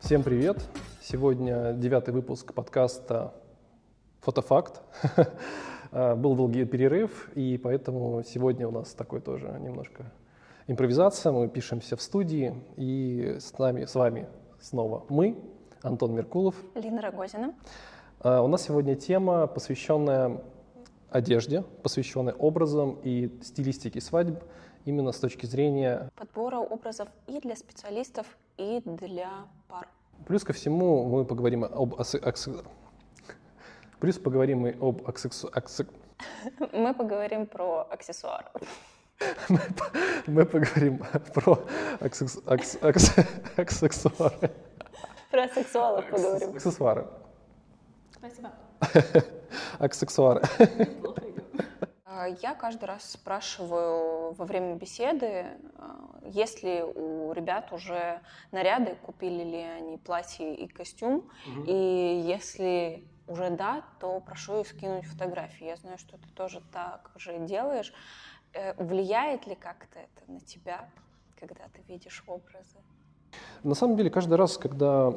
Всем привет! Сегодня девятый выпуск подкаста «Фотофакт». А, был долгий перерыв, и поэтому сегодня у нас такой тоже немножко импровизация. Мы пишемся в студии, и с нами, с вами снова мы, Антон Меркулов. Лина Рогозина. А, у нас сегодня тема, посвященная одежде, посвященная образам и стилистике свадьб, именно с точки зрения... Подбора образов и для специалистов, и для пар. Плюс ко всему мы поговорим об... Плюс поговорим мы об аксексу... аксек... Мы поговорим про аксессуары. Мы, поговорим про акс... акс... аксессуары. Про сексуалов поговорим. Аксессуары. Спасибо. Аксессуары. А, я каждый раз спрашиваю во время беседы, а, есть ли у ребят уже наряды, купили ли они платье и костюм, угу. и если уже да, то прошу их скинуть фотографии. Я знаю, что ты тоже так же делаешь. Э, влияет ли как-то это на тебя, когда ты видишь образы? На самом деле, каждый раз, когда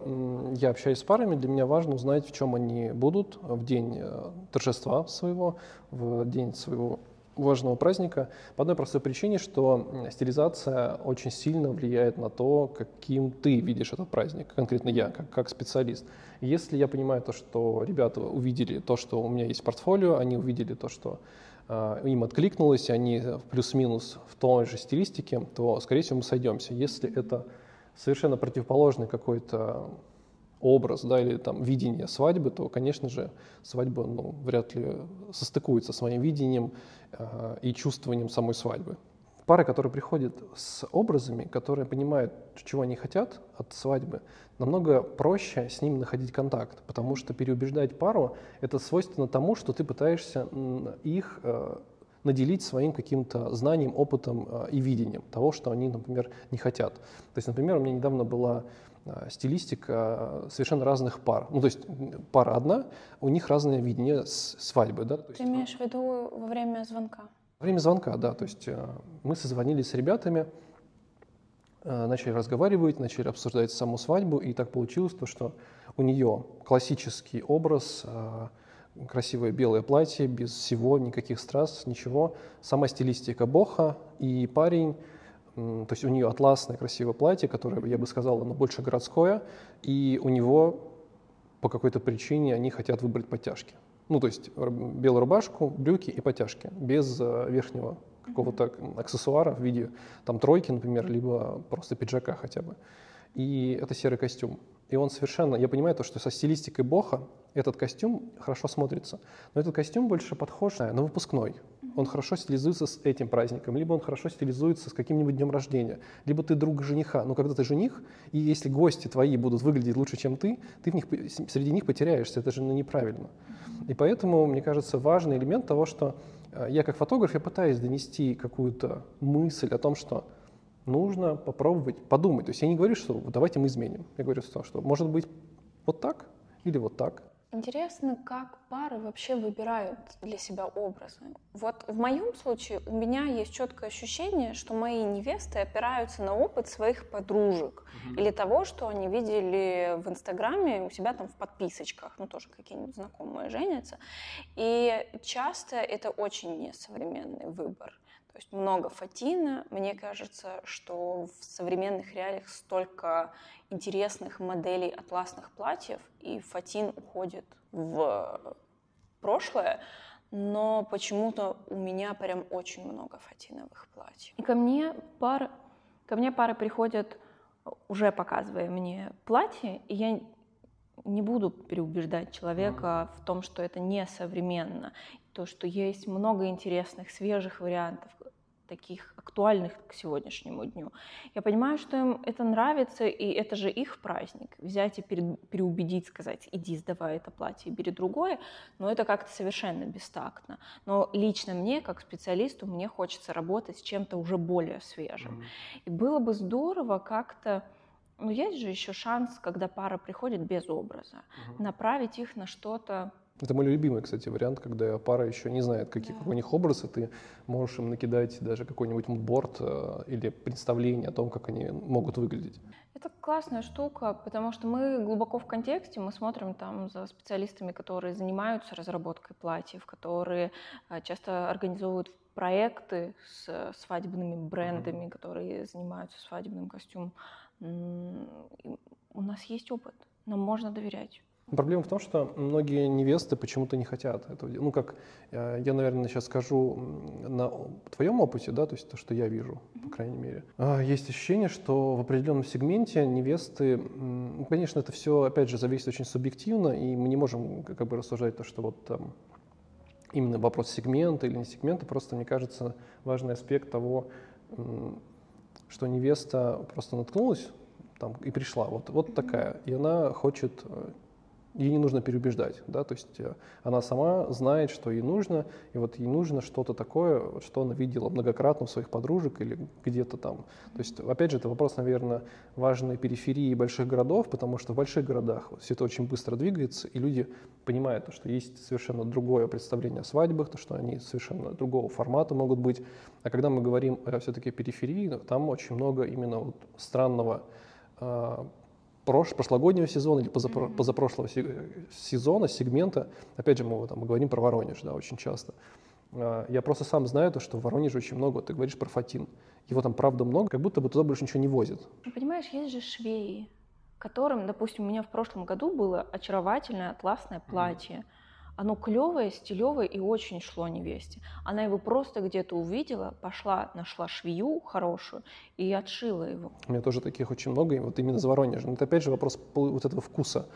я общаюсь с парами, для меня важно узнать, в чем они будут в день э, торжества своего, в день своего важного праздника по одной простой причине, что стилизация очень сильно влияет на то, каким ты видишь этот праздник, конкретно я, как, как специалист. Если я понимаю то, что ребята увидели то, что у меня есть портфолио, они увидели то, что э, им откликнулось, они плюс-минус в той же стилистике, то, скорее всего, мы сойдемся. Если это совершенно противоположный какой-то образ, да, или там видение свадьбы, то, конечно же, свадьба, ну, вряд ли состыкуется с моим видением э, и чувствованием самой свадьбы. Пары, которые приходят с образами, которые понимают, чего они хотят от свадьбы, намного проще с ними находить контакт, потому что переубеждать пару — это свойственно тому, что ты пытаешься их э, наделить своим каким-то знанием, опытом э, и видением того, что они, например, не хотят. То есть, например, у меня недавно была э, стилистика совершенно разных пар. Ну, то есть пара одна, у них разное видение свадьбы. Да? Ты имеешь в виду во время звонка? Во время звонка, да. То есть мы созвонились с ребятами, начали разговаривать, начали обсуждать саму свадьбу, и так получилось то, что у нее классический образ красивое белое платье, без всего, никаких страз, ничего. Сама стилистика боха и парень, то есть у нее атласное красивое платье, которое, я бы сказал, оно больше городское, и у него по какой-то причине они хотят выбрать подтяжки. Ну, то есть белую рубашку, брюки и подтяжки, без э, верхнего какого-то аксессуара в виде там тройки, например, либо просто пиджака хотя бы. И это серый костюм. И он совершенно, я понимаю то, что со стилистикой Боха этот костюм хорошо смотрится. Но этот костюм больше подхож на выпускной. Он хорошо стилизуется с этим праздником, либо он хорошо стилизуется с каким-нибудь днем рождения, либо ты друг жениха. Но когда ты жених, и если гости твои будут выглядеть лучше, чем ты, ты в них, среди них потеряешься. Это же ну, неправильно. И поэтому, мне кажется, важный элемент того, что э, я как фотограф, я пытаюсь донести какую-то мысль о том, что нужно попробовать, подумать. То есть я не говорю, что давайте мы изменим. Я говорю, что, что может быть вот так или вот так. Интересно, как пары вообще выбирают для себя образы. Вот в моем случае у меня есть четкое ощущение, что мои невесты опираются на опыт своих подружек mm-hmm. или того, что они видели в Инстаграме у себя там в подписочках, ну тоже какие-нибудь знакомые женятся. И часто это очень несовременный выбор. То есть много фатина. Мне кажется, что в современных реалиях столько интересных моделей атласных платьев, и фатин уходит в прошлое, но почему-то у меня прям очень много фатиновых платьев. И ко мне пар, ко мне пары приходят, уже показывая мне платье, и я не буду переубеждать человека в том, что это не современно, то, что есть много интересных, свежих вариантов, таких актуальных к сегодняшнему дню. Я понимаю, что им это нравится, и это же их праздник. Взять и переубедить, сказать, иди, сдавай это платье, бери другое, но это как-то совершенно бестактно. Но лично мне, как специалисту, мне хочется работать с чем-то уже более свежим. Mm-hmm. И было бы здорово как-то ну, есть же еще шанс, когда пара приходит без образа, угу. направить их на что-то Это мой любимый, кстати, вариант, когда пара еще не знает, какие, да. какой у них образ, и ты можешь им накидать даже какой-нибудь мудборд э, или представление о том, как они могут выглядеть. Это классная штука, потому что мы глубоко в контексте, мы смотрим там за специалистами, которые занимаются разработкой платьев, которые э, часто организовывают проекты с свадебными брендами, mm-hmm. которые занимаются свадебным костюмом. У нас есть опыт, нам можно доверять. Проблема в том, что многие невесты почему-то не хотят этого делать. Ну, как э, я, наверное, сейчас скажу на твоем опыте, да, то есть то, что я вижу, по крайней мере. А, есть ощущение, что в определенном сегменте невесты, конечно, это все, опять же, зависит очень субъективно, и мы не можем как бы рассуждать то, что вот там именно вопрос сегмента или не сегмента, просто, мне кажется, важный аспект того, что невеста просто наткнулась там и пришла, вот, вот такая, и она хочет э, ей не нужно переубеждать, да, то есть э, она сама знает, что ей нужно, и вот ей нужно что-то такое, что она видела многократно у своих подружек или где-то там. То есть, опять же, это вопрос, наверное, важной периферии больших городов, потому что в больших городах все это очень быстро двигается, и люди понимают, что есть совершенно другое представление о свадьбах, то, что они совершенно другого формата могут быть. А когда мы говорим все-таки периферии, там очень много именно вот странного а, прош, прошлогоднего сезона или позапро, позапрошлого сезона, сегмента, опять же, мы, там, мы говорим про Воронеж, да, очень часто. А, я просто сам знаю то, что в Воронеже очень много, ты говоришь про фатин. Его там правда много, как будто бы туда больше ничего не возят. Ну, понимаешь, есть же швеи, которым, допустим, у меня в прошлом году было очаровательное атласное платье. Mm-hmm оно клевое, стилевое и очень шло невесте. Она его просто где-то увидела, пошла, нашла швею хорошую и отшила его. У меня тоже таких очень много, и вот именно за Воронежем. Это опять же вопрос вот этого вкуса.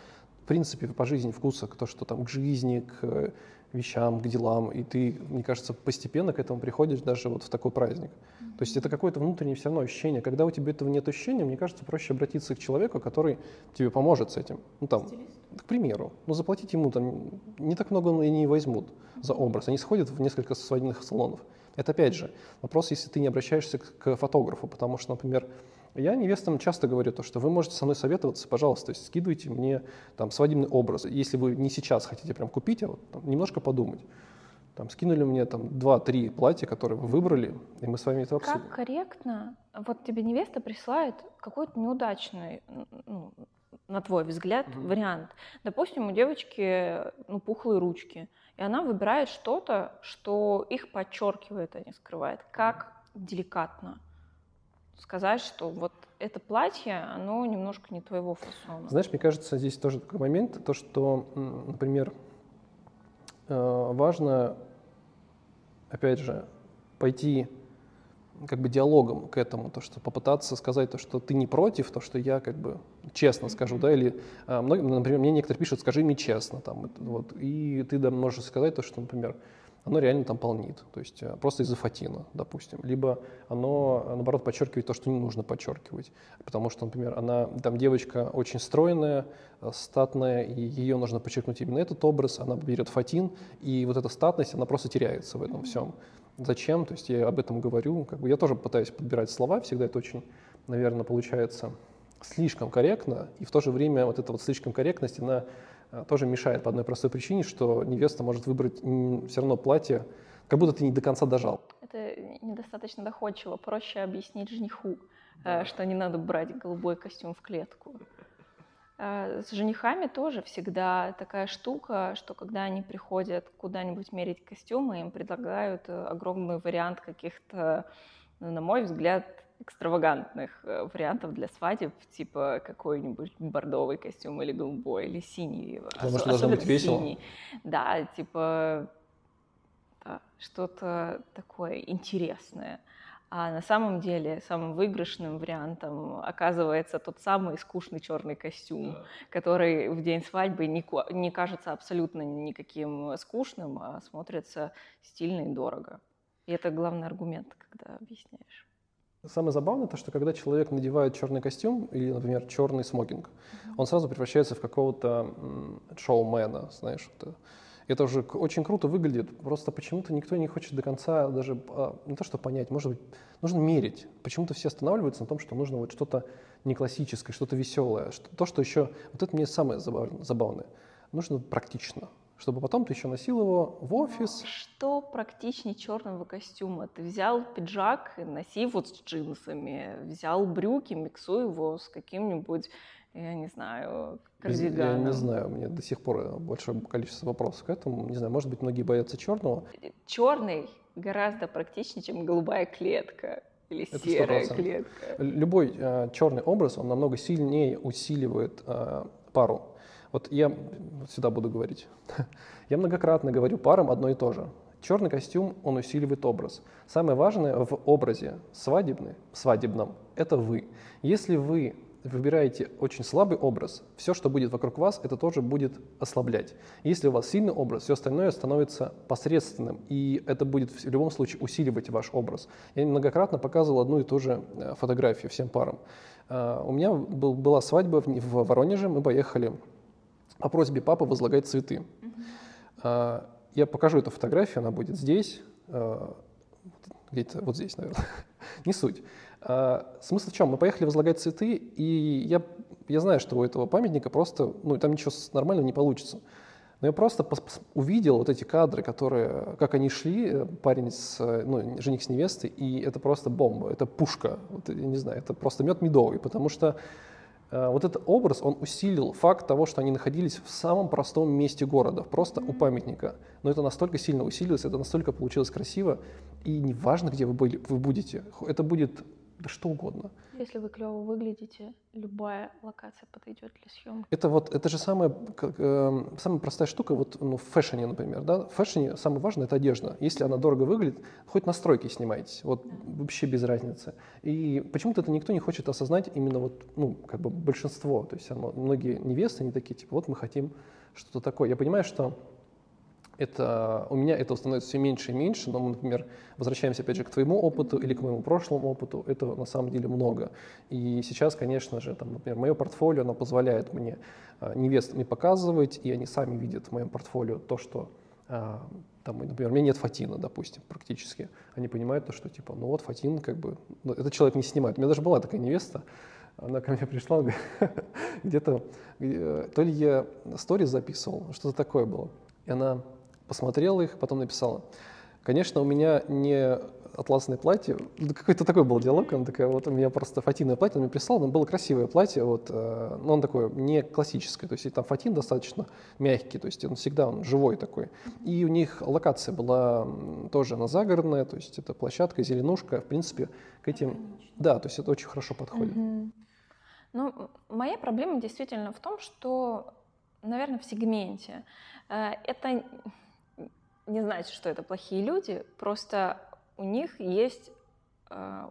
В принципе, по жизни вкуса, то, что там к жизни, к вещам, к делам, и ты, мне кажется, постепенно к этому приходишь даже вот в такой праздник. Mm-hmm. То есть это какое-то внутреннее все равно ощущение. Когда у тебя этого нет ощущения, мне кажется, проще обратиться к человеку, который тебе поможет с этим. Ну там, Стилист? к примеру, ну заплатить ему там не так много и не возьмут mm-hmm. за образ. Они сходят в несколько свадебных салонов. Это опять же вопрос, если ты не обращаешься к, к фотографу, потому что, например, я невестам часто говорю то, что вы можете со мной советоваться, пожалуйста, то есть скидывайте мне там свадебный образ. Если вы не сейчас хотите прям купить, а вот там, немножко подумать. Там скинули мне там два-три платья, которые вы выбрали, и мы с вами это обсудим. Как корректно, вот тебе невеста присылает какой-то неудачный, ну, на твой взгляд, mm-hmm. вариант. Допустим, у девочки ну, пухлые ручки, и она выбирает что-то, что их подчеркивает, а не скрывает. Как деликатно сказать, что вот это платье, оно немножко не твоего фасона. Знаешь, мне кажется, здесь тоже такой момент, то, что, например, э, важно, опять же, пойти как бы диалогом к этому, то, что попытаться сказать то, что ты не против, то, что я как бы честно скажу, да, или, э, например, мне некоторые пишут, скажи мне честно, там, вот, и ты да, можешь сказать то, что, например, оно реально там полнит, то есть э, просто из-за фатина, допустим. Либо оно, наоборот, подчеркивает то, что не нужно подчеркивать, потому что, например, она, там девочка очень стройная, э, статная, и ее нужно подчеркнуть именно этот образ, она берет фатин, и вот эта статность, она просто теряется в этом всем. Зачем? То есть я об этом говорю, как бы я тоже пытаюсь подбирать слова, всегда это очень, наверное, получается слишком корректно, и в то же время вот эта вот слишком корректность, она тоже мешает по одной простой причине, что невеста может выбрать все равно платье, как будто ты не до конца дожал. Это недостаточно доходчиво. Проще объяснить жениху, э, да. что не надо брать голубой костюм в клетку. Э, с женихами тоже всегда такая штука, что когда они приходят куда-нибудь мерить костюмы, им предлагают огромный вариант каких-то, ну, на мой взгляд, экстравагантных э, вариантов для свадеб, типа какой-нибудь бордовый костюм или голубой, или синий. Потому что должно быть весело. Синий. Да, типа да, что-то такое интересное. А на самом деле самым выигрышным вариантом оказывается тот самый скучный черный костюм, да. который в день свадьбы не, не кажется абсолютно никаким скучным, а смотрится стильно и дорого. И это главный аргумент, когда объясняешь. Самое забавное то, что когда человек надевает черный костюм или, например, черный смокинг, mm-hmm. он сразу превращается в какого-то шоумена, знаешь. Это, это уже очень круто выглядит. Просто почему-то никто не хочет до конца даже а, не то, что понять, может быть, нужно мерить. Почему-то все останавливаются на том, что нужно вот что-то не классическое, что-то веселое. Что, то, что еще... Вот это мне самое забавное. Нужно практично чтобы потом ты еще носил его в офис. Что практичнее черного костюма? Ты взял пиджак, носи вот с джинсами, взял брюки, миксуй его с каким-нибудь я не знаю, кардиганом. Я не знаю, у меня до сих пор большое количество вопросов к этому. Не знаю, может быть, многие боятся черного. Черный гораздо практичнее, чем голубая клетка или Это серая 100%. клетка. Любой э, черный образ, он намного сильнее усиливает э, пару. Вот я всегда буду говорить. я многократно говорю парам одно и то же. Черный костюм, он усиливает образ. Самое важное в образе свадебный, свадебном – это вы. Если вы выбираете очень слабый образ, все, что будет вокруг вас, это тоже будет ослаблять. Если у вас сильный образ, все остальное становится посредственным, и это будет в любом случае усиливать ваш образ. Я многократно показывал одну и ту же э, фотографию всем парам. Э, у меня был, была свадьба в Воронеже, мы поехали по просьбе папы возлагать цветы. Mm-hmm. Я покажу эту фотографию, она будет здесь, где-то вот здесь, наверное, не суть. А, смысл в чем? Мы поехали возлагать цветы, и я, я знаю, что у этого памятника просто, ну, там ничего нормального не получится. Но я просто увидел вот эти кадры, которые, как они шли, э, парень с, ну, жених с невестой, и это просто бомба, это пушка, вот, я не знаю, это просто мед медовый, потому что вот этот образ, он усилил факт того, что они находились в самом простом месте города, просто у памятника. Но это настолько сильно усилилось, это настолько получилось красиво, и неважно, где вы, были, вы будете, это будет да что угодно. Если вы клево выглядите, любая локация подойдет для съемки. Это вот, это же самая, как, э, самая простая штука, вот ну, в фэшне, например, да, в фэшне самое важное – это одежда. Если она дорого выглядит, хоть на стройке снимайтесь, вот да. вообще без разницы. И почему-то это никто не хочет осознать именно вот, ну, как бы большинство, то есть многие невесты, они такие, типа, вот мы хотим что-то такое. Я понимаю, что это, у меня этого становится все меньше и меньше, но мы, например, возвращаемся опять же к твоему опыту или к моему прошлому опыту, этого на самом деле много. И сейчас, конечно же, там, например, мое портфолио, оно позволяет мне а, невестам показывать, и они сами видят в моем портфолио то, что а, там, например, у меня нет фатина, допустим, практически. Они понимают то, что типа, ну вот фатин, как бы, ну, этот человек не снимает. У меня даже была такая невеста, она ко мне пришла, где-то, э, то ли я сторис записывал, что-то такое было. И она посмотрела их, потом написала. Конечно, у меня не атласное платье, какой-то такой был диалог, она такая, вот у меня просто фатинное платье, он мне прислал, но было красивое платье, вот, э, но он такое не классическое, то есть там фатин достаточно мягкий, то есть он всегда он живой такой. И у них локация была тоже она загородная, то есть это площадка, зеленушка, в принципе, к этим, да, то есть это очень хорошо подходит. Ну, моя проблема действительно в том, что, наверное, в сегменте. Э, это не значит, что это плохие люди, просто у них есть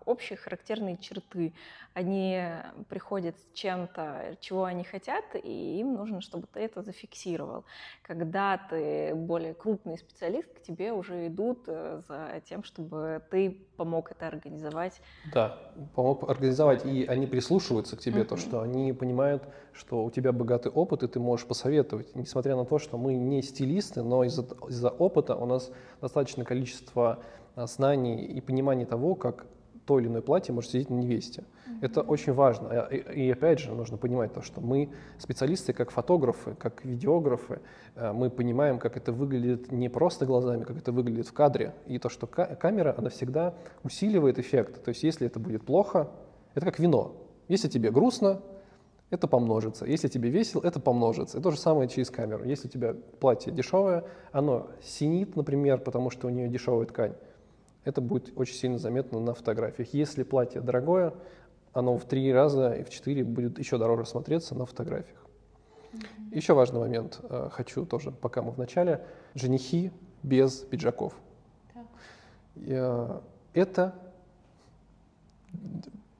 общие характерные черты. Они приходят с чем-то, чего они хотят, и им нужно, чтобы ты это зафиксировал. Когда ты более крупный специалист, к тебе уже идут э, за тем, чтобы ты помог это организовать. Да, помог организовать, и они прислушиваются к тебе, uh-huh. то, что они понимают, что у тебя богатый опыт, и ты можешь посоветовать. Несмотря на то, что мы не стилисты, но из-за, из-за опыта у нас достаточное количество а, знаний и понимания того, как то или иное платье может сидеть на невесте. Mm-hmm. Это очень важно. А, и, и опять же, нужно понимать то, что мы специалисты как фотографы, как видеографы, э, мы понимаем, как это выглядит не просто глазами, как это выглядит в кадре. И то, что камера, она всегда усиливает эффект. То есть если это будет плохо, это как вино. Если тебе грустно, это помножится. Если тебе весело, это помножится. И то же самое через камеру. Если у тебя платье дешевое, оно синит, например, потому что у нее дешевая ткань, это будет очень сильно заметно на фотографиях. Если платье дорогое, оно в три раза и в четыре будет еще дороже смотреться на фотографиях. Mm-hmm. Еще важный момент, э, хочу тоже, пока мы в начале, женихи без пиджаков. Так. Это,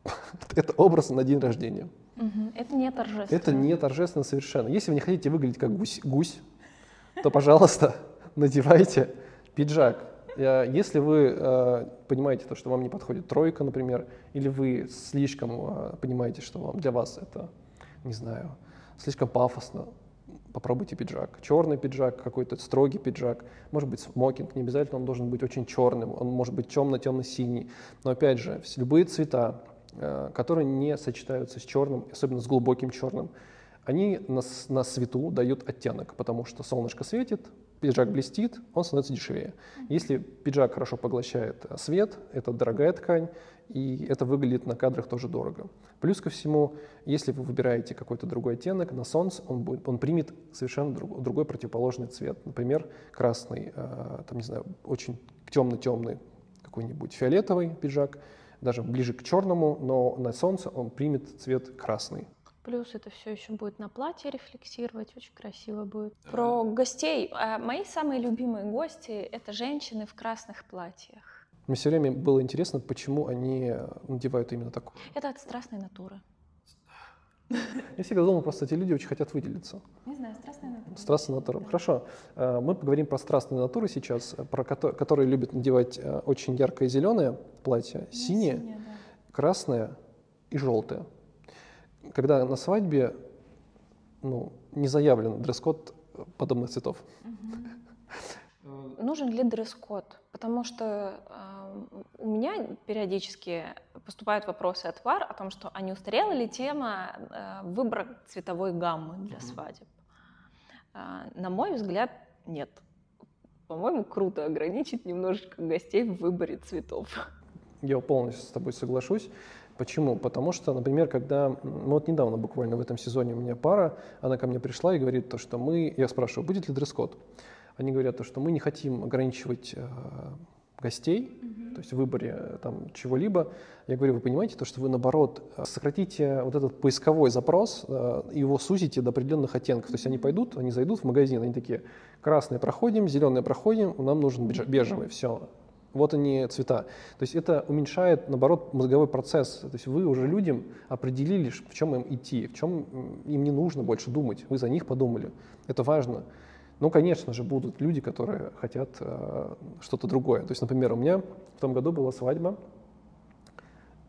это образ на день рождения. Это не торжественно. Это не торжественно совершенно. Если вы не хотите выглядеть как гусь, гусь то, пожалуйста, надевайте пиджак. Э, если вы э, понимаете, то, что вам не подходит тройка, например, или вы слишком э, понимаете, что вам, для вас это, не знаю, слишком пафосно, попробуйте пиджак. Черный пиджак, какой-то строгий пиджак, может быть смокинг, не обязательно он должен быть очень черным, он может быть темно-темно-синий. Но опять же, любые цвета, которые не сочетаются с черным, особенно с глубоким черным, они на, на свету дают оттенок, потому что солнышко светит, пиджак блестит, он становится дешевее. Если пиджак хорошо поглощает э, свет, это дорогая ткань, и это выглядит на кадрах тоже дорого. Плюс ко всему, если вы выбираете какой-то другой оттенок, на солнце он, будет, он примет совершенно друг, другой противоположный цвет. Например, красный, э, там, не знаю, очень темно-темный какой-нибудь фиолетовый пиджак, даже ближе к черному, но на солнце он примет цвет красный. Плюс это все еще будет на платье рефлексировать, очень красиво будет. Про гостей. А мои самые любимые гости — это женщины в красных платьях. Мне все время было интересно, почему они надевают именно такое. Это от страстной натуры. Я всегда думал, просто эти люди очень хотят выделиться. Не знаю, страстная натура. Страстная натура. Хорошо. Э, мы поговорим про страстные натуры сейчас, про которые любят надевать э, очень яркое зеленое платье, ну, синее, синее да. красное и желтое когда на свадьбе ну, не заявлен дресс-код подобных цветов. Угу. Нужен ли дресс-код? Потому что э, у меня периодически поступают вопросы от пар о том, что а не устарела ли тема э, выбора цветовой гаммы для угу. свадеб. Э, на мой взгляд, нет. По-моему, круто ограничить немножечко гостей в выборе цветов. Я полностью с тобой соглашусь. Почему? Потому что, например, когда, ну вот недавно буквально в этом сезоне у меня пара, она ко мне пришла и говорит то, что мы, я спрашиваю, будет ли дресс-код? Они говорят то, что мы не хотим ограничивать э, гостей, mm-hmm. то есть в выборе э, там чего-либо. Я говорю, вы понимаете то, что вы наоборот э, сократите вот этот поисковой запрос, э, его сузите до определенных оттенков. То есть они пойдут, они зайдут в магазин, они такие, красный проходим, зеленый проходим, нам нужен бежевый, все, вот они цвета. То есть это уменьшает, наоборот, мозговой процесс. То есть вы уже людям определили, в чем им идти, в чем им не нужно больше думать. Вы за них подумали. Это важно. Ну, конечно же, будут люди, которые хотят э, что-то другое. То есть, например, у меня в том году была свадьба,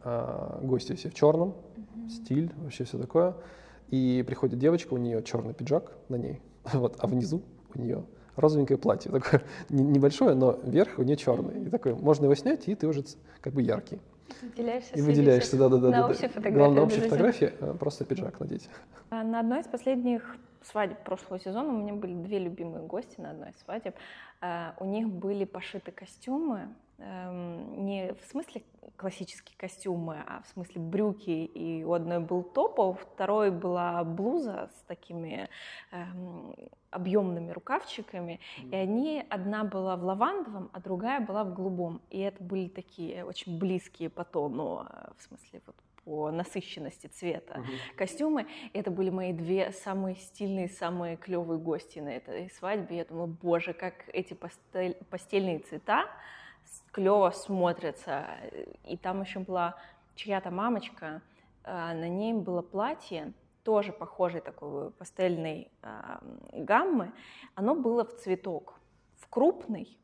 э, гости все в черном, mm-hmm. стиль, вообще все такое. И приходит девочка, у нее черный пиджак на ней, вот, а внизу у нее розовенькое платье, такое небольшое, но верх у нее черный. И такой, можно его снять, и ты уже как бы яркий. Выделяешься и выделяешься, да, да, да. На да, общей фотографии. Главное, на общей фотографии э, просто пиджак надеть. А на одной из последних свадеб прошлого сезона у меня были две любимые гости на одной из свадеб. А, у них были пошиты костюмы, эм, не в смысле классические костюмы, а в смысле брюки. И у одной был топ, а у второй была блуза с такими эм, объемными рукавчиками. И они, одна была в лавандовом, а другая была в голубом. И это были такие очень близкие по тону, э, в смысле вот по насыщенности цвета угу. костюмы. Это были мои две самые стильные, самые клевые гости на этой свадьбе. Я думала, боже, как эти пастель, постельные цвета клево смотрятся. И там еще была чья-то мамочка, а, на ней было платье, тоже похожей такой пастельной э, гаммы, оно было в цветок, в крупный,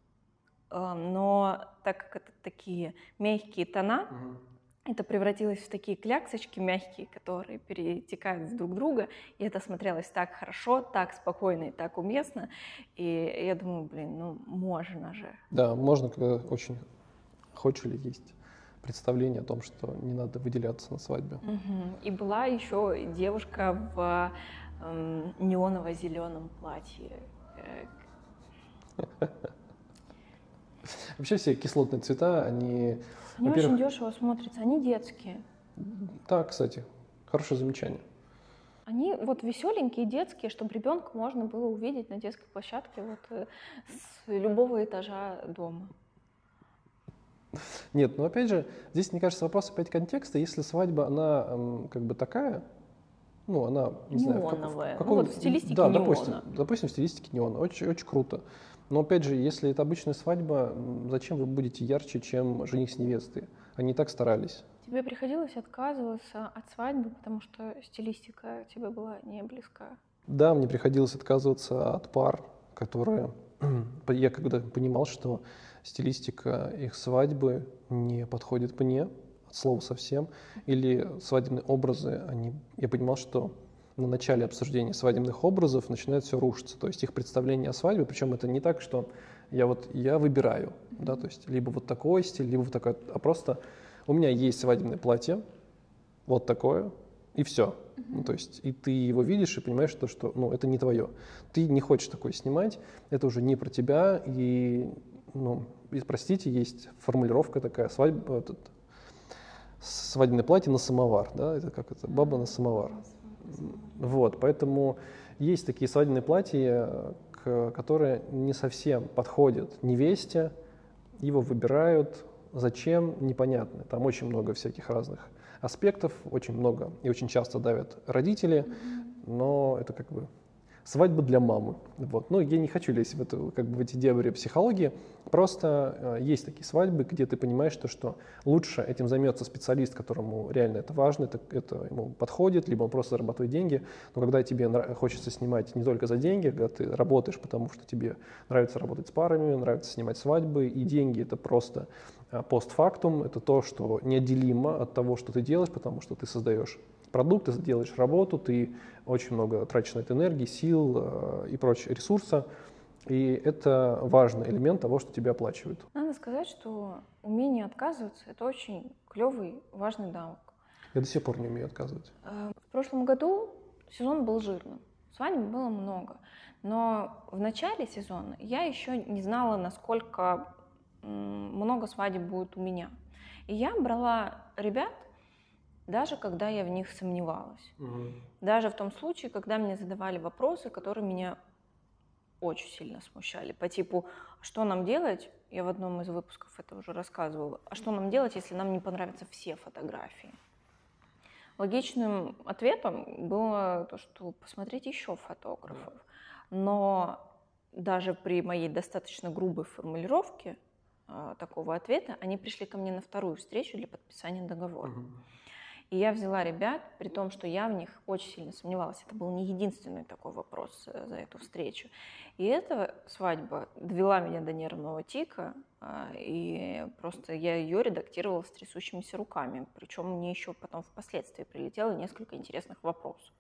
э, но так как это такие мягкие тона, угу. Это превратилось в такие кляксочки мягкие, которые перетекают в друг друга, и это смотрелось так хорошо, так спокойно и так уместно, и я думаю, блин, ну можно же. Да, можно, когда очень хочешь или есть представление о том, что не надо выделяться на свадьбе. Угу. И была еще девушка в э, неоново-зеленом платье. Вообще все кислотные цвета, они... Они очень дешево смотрятся, они детские. Да, кстати, хорошее замечание. Они вот веселенькие, детские, чтобы ребенка можно было увидеть на детской площадке вот э, с любого этажа дома. Нет, но опять же, здесь, мне кажется, вопрос опять контекста. Если свадьба, она как бы такая, ну, она, не знаю, в, как, в каком... Ну, вот в стилистике да, неона. допустим, допустим, в стилистике неона. Очень, очень круто. Но опять же, если это обычная свадьба, зачем вы будете ярче, чем жених с невестой? Они и так старались. Тебе приходилось отказываться от свадьбы, потому что стилистика тебе была не близка? Да, мне приходилось отказываться от пар, которые... Я когда понимал, что стилистика их свадьбы не подходит мне, от слова совсем, или свадебные образы, они, я понимал, что на начале обсуждения свадебных образов начинает все рушиться, то есть их представление о свадьбе, причем это не так, что я вот, я выбираю, да, то есть либо вот такой стиль, либо вот такой, а просто у меня есть свадебное платье, вот такое, и все. Ну, то есть и ты его видишь и понимаешь, что, что ну, это не твое. Ты не хочешь такое снимать, это уже не про тебя. И, ну, и, простите, есть формулировка такая, свадьба, этот, свадебное платье на самовар, да, это как это, баба на самовар. Вот, поэтому есть такие свадебные платья, которые не совсем подходят невесте, его выбирают, зачем, непонятно. Там очень много всяких разных аспектов, очень много и очень часто давят родители, но это как бы свадьба для мамы. Вот. Ну, я не хочу лезть в, эту, как бы, в эти дебри психологии, просто э, есть такие свадьбы, где ты понимаешь, что, что лучше этим займется специалист, которому реально это важно, это, это ему подходит, либо он просто зарабатывает деньги, но когда тебе хочется снимать не только за деньги, когда ты работаешь, потому что тебе нравится работать с парами, нравится снимать свадьбы, и деньги это просто э, постфактум, это то, что неотделимо от того, что ты делаешь, потому что ты создаешь продукт, ты делаешь работу, ты очень много тратишь на это энергии, сил э, и прочего ресурса. И это важный элемент того, что тебя оплачивают. Надо сказать, что умение отказываться – это очень клевый, важный навык. Я до сих пор не умею отказывать. Э, в прошлом году сезон был жирным. Свадеб было много. Но в начале сезона я еще не знала, насколько много свадеб будет у меня. И я брала ребят, даже когда я в них сомневалась. Угу. Даже в том случае, когда мне задавали вопросы, которые меня очень сильно смущали. По типу, «А что нам делать? Я в одном из выпусков это уже рассказывала. А что нам делать, если нам не понравятся все фотографии? Логичным ответом было то, что посмотреть еще фотографов. Но даже при моей достаточно грубой формулировке э, такого ответа, они пришли ко мне на вторую встречу для подписания договора. Угу. И я взяла ребят, при том, что я в них очень сильно сомневалась. Это был не единственный такой вопрос э, за эту встречу. И эта свадьба довела меня до нервного тика, а, и просто я ее редактировала с трясущимися руками. Причем мне еще потом впоследствии прилетело несколько интересных вопросов.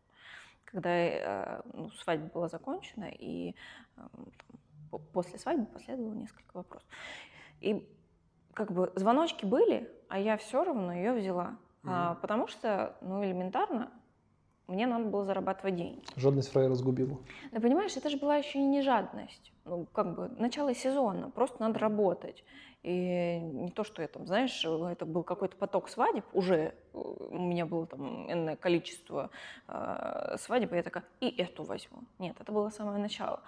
Когда э, ну, свадьба была закончена, и там, после свадьбы последовало несколько вопросов. И как бы звоночки были, а я все равно ее взяла. А, потому что, ну, элементарно, мне надо было зарабатывать деньги. Жадность фраера разгубила. Да понимаешь, это же была еще и не жадность. Ну, как бы, начало сезона, просто надо работать. И не то, что я там, знаешь, это был какой-то поток свадеб, уже у меня было там энное количество э, свадеб, и я такая, и эту возьму. Нет, это было самое начало.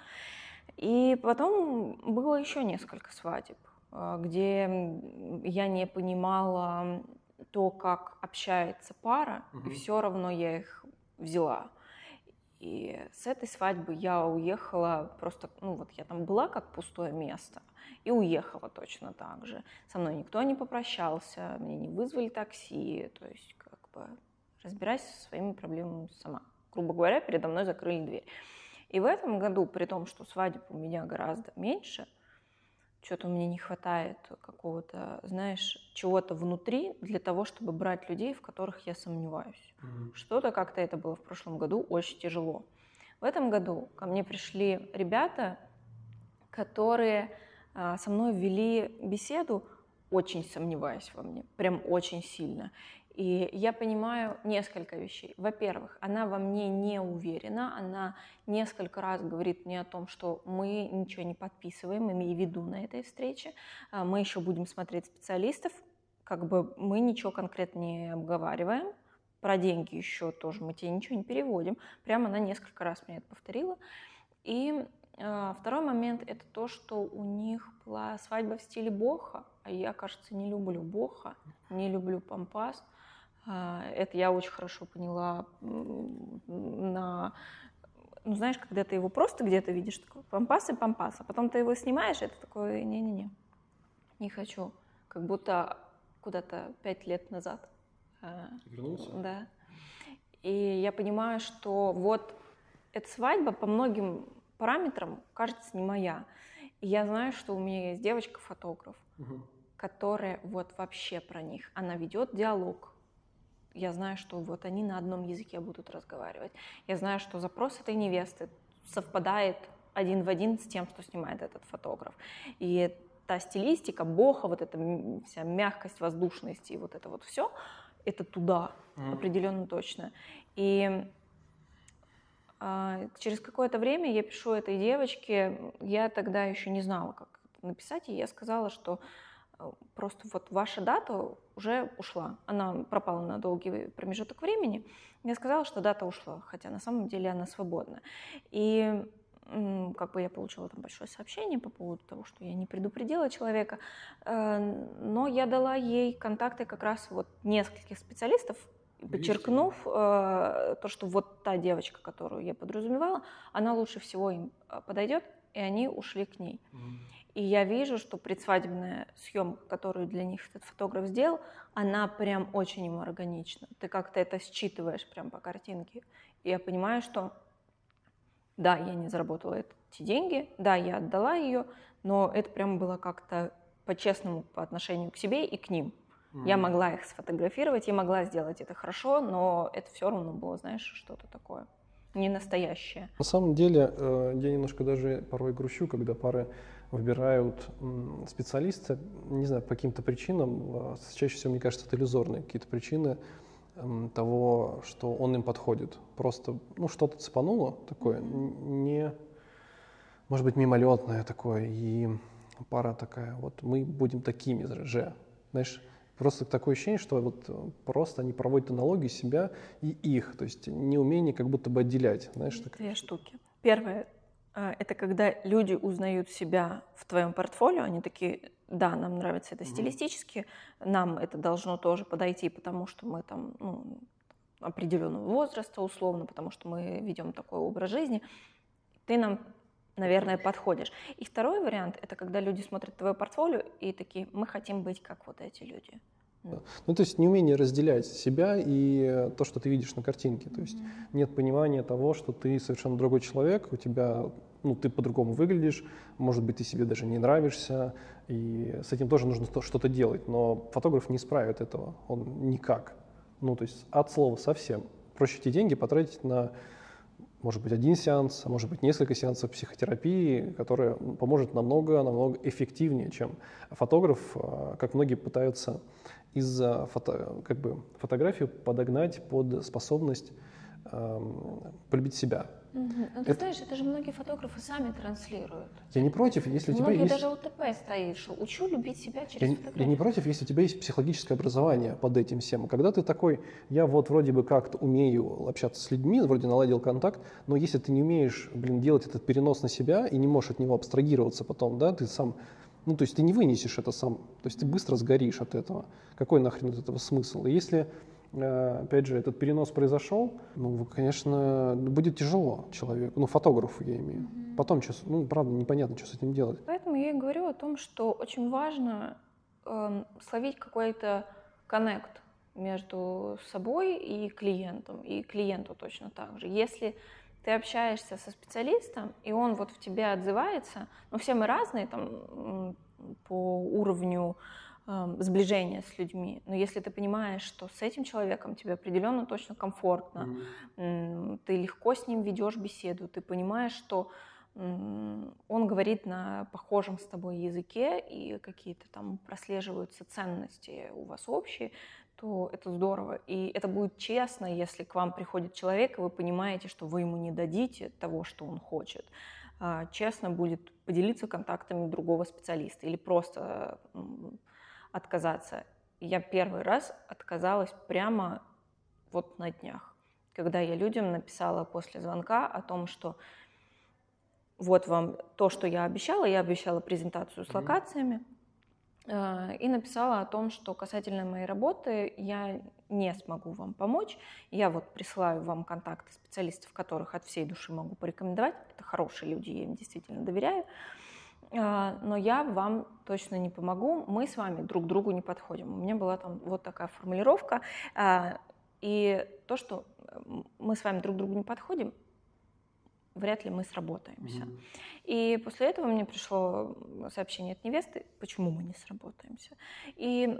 И потом было еще несколько свадеб, а, где я не понимала то, как общается пара, угу. и все равно я их взяла. И с этой свадьбы я уехала просто, ну вот я там была как пустое место, и уехала точно так же. Со мной никто не попрощался, мне не вызвали такси, то есть как бы разбирайся со своими проблемами сама. Грубо говоря, передо мной закрыли дверь. И в этом году, при том, что свадеб у меня гораздо меньше – что-то мне не хватает какого-то, знаешь, чего-то внутри для того, чтобы брать людей, в которых я сомневаюсь. Mm-hmm. Что-то как-то это было в прошлом году очень тяжело. В этом году ко мне пришли ребята, которые а, со мной вели беседу, очень сомневаясь во мне, прям очень сильно. И я понимаю несколько вещей. Во-первых, она во мне не уверена, она несколько раз говорит мне о том, что мы ничего не подписываем, имея в виду на этой встрече. А, мы еще будем смотреть специалистов, как бы мы ничего конкретно не обговариваем. Про деньги еще тоже мы тебе ничего не переводим. Прямо она несколько раз мне это повторила. И э, второй момент это то, что у них была свадьба в стиле боха, а я, кажется, не люблю боха, не люблю пампас. А, это я очень хорошо поняла на ну, знаешь, когда ты его просто где-то видишь, такой пампас и пампас, а потом ты его снимаешь, это такое, не-не-не, не хочу. Как будто куда-то пять лет назад. А, Вернулся? Да. И я понимаю, что вот эта свадьба по многим параметрам кажется не моя. И я знаю, что у меня есть девочка-фотограф, угу. которая вот вообще про них. Она ведет диалог, я знаю, что вот они на одном языке будут разговаривать. Я знаю, что запрос этой невесты совпадает один в один с тем, что снимает этот фотограф. И та стилистика, боха, вот эта вся мягкость, воздушность и вот это вот все, это туда, mm-hmm. определенно точно. И а, через какое-то время я пишу этой девочке, я тогда еще не знала, как написать, и я сказала, что просто вот ваша дата уже ушла. Она пропала на долгий промежуток времени. Я сказала, что дата ушла, хотя на самом деле она свободна. И как бы я получила там большое сообщение по поводу того, что я не предупредила человека, э, но я дала ей контакты как раз вот нескольких специалистов, подчеркнув э, то, что вот та девочка, которую я подразумевала, она лучше всего им э, подойдет, и они ушли к ней. И я вижу, что предсвадебная съемка, которую для них этот фотограф сделал, она прям очень ему органична. Ты как-то это считываешь прям по картинке. И я понимаю, что да, я не заработала эти деньги, да, я отдала ее, но это прям было как-то по-честному по отношению к себе и к ним. Mm-hmm. Я могла их сфотографировать, я могла сделать это хорошо, но это все равно было, знаешь, что-то такое не настоящее. На самом деле, э, я немножко даже порой грущу, когда пары выбирают специалиста, не знаю, по каким-то причинам, э, чаще всего, мне кажется, это иллюзорные какие-то причины, того, что он им подходит. Просто, ну, что-то цепануло такое, не, может быть, мимолетное такое, и пара такая, вот мы будем такими же, знаешь, просто такое ощущение, что вот э, просто они проводят аналогии себя и их, то есть неумение как будто бы отделять, знаешь. Так... Две штуки. Первое, это когда люди узнают себя в твоем портфолио, они такие, да, нам нравится это стилистически, нам это должно тоже подойти, потому что мы там ну, определенного возраста условно, потому что мы ведем такой образ жизни, ты нам, наверное, подходишь. И второй вариант – это когда люди смотрят твое портфолио и такие, мы хотим быть как вот эти люди. Ну, то есть неумение разделять себя и то, что ты видишь на картинке. То есть mm-hmm. нет понимания того, что ты совершенно другой человек, у тебя, ну, ты по-другому выглядишь, может быть, ты себе даже не нравишься, и с этим тоже нужно что-то делать. Но фотограф не исправит этого, он никак. Ну, то есть от слова совсем. Проще эти деньги потратить на, может быть, один сеанс, а может быть, несколько сеансов психотерапии, которая поможет намного-намного эффективнее, чем фотограф, а, как многие пытаются из-за фото, как бы, фотографию подогнать под способность эм, полюбить себя. Угу. Ну, ты это... знаешь, это же многие фотографы сами транслируют. Я не против, если у тебя есть... даже УТП стоит, что учу любить себя через я, фотографию. Я не против, если у тебя есть психологическое образование под этим всем. Когда ты такой, я вот вроде бы как-то умею общаться с людьми, вроде наладил контакт, но если ты не умеешь, блин, делать этот перенос на себя и не можешь от него абстрагироваться потом, да, ты сам ну, то есть ты не вынесешь это сам, то есть ты быстро сгоришь от этого. Какой нахрен от этого смысл? И если, опять же, этот перенос произошел, ну, конечно, будет тяжело человеку, ну, фотографу я имею. Mm-hmm. Потом, что, ну, правда, непонятно, что с этим делать. Поэтому я и говорю о том, что очень важно э, словить какой-то коннект между собой и клиентом, и клиенту точно так же. Если ты общаешься со специалистом, и он вот в тебе отзывается, ну все мы разные там по уровню сближения с людьми, но если ты понимаешь, что с этим человеком тебе определенно точно комфортно, mm-hmm. ты легко с ним ведешь беседу, ты понимаешь, что он говорит на похожем с тобой языке, и какие-то там прослеживаются ценности у вас общие, то это здорово. И это будет честно, если к вам приходит человек, и вы понимаете, что вы ему не дадите того, что он хочет. А, честно будет поделиться контактами другого специалиста или просто отказаться. Я первый раз отказалась прямо вот на днях, когда я людям написала после звонка о том, что вот вам то, что я обещала, я обещала презентацию с локациями, Э, и написала о том, что касательно моей работы я не смогу вам помочь. Я вот присылаю вам контакты специалистов, которых от всей души могу порекомендовать. Это хорошие люди, я им действительно доверяю. Э, но я вам точно не помогу, мы с вами друг другу не подходим. У меня была там вот такая формулировка. Э, и то, что мы с вами друг другу не подходим, вряд ли мы сработаемся. Mm-hmm. И после этого мне пришло сообщение от невесты, почему мы не сработаемся. И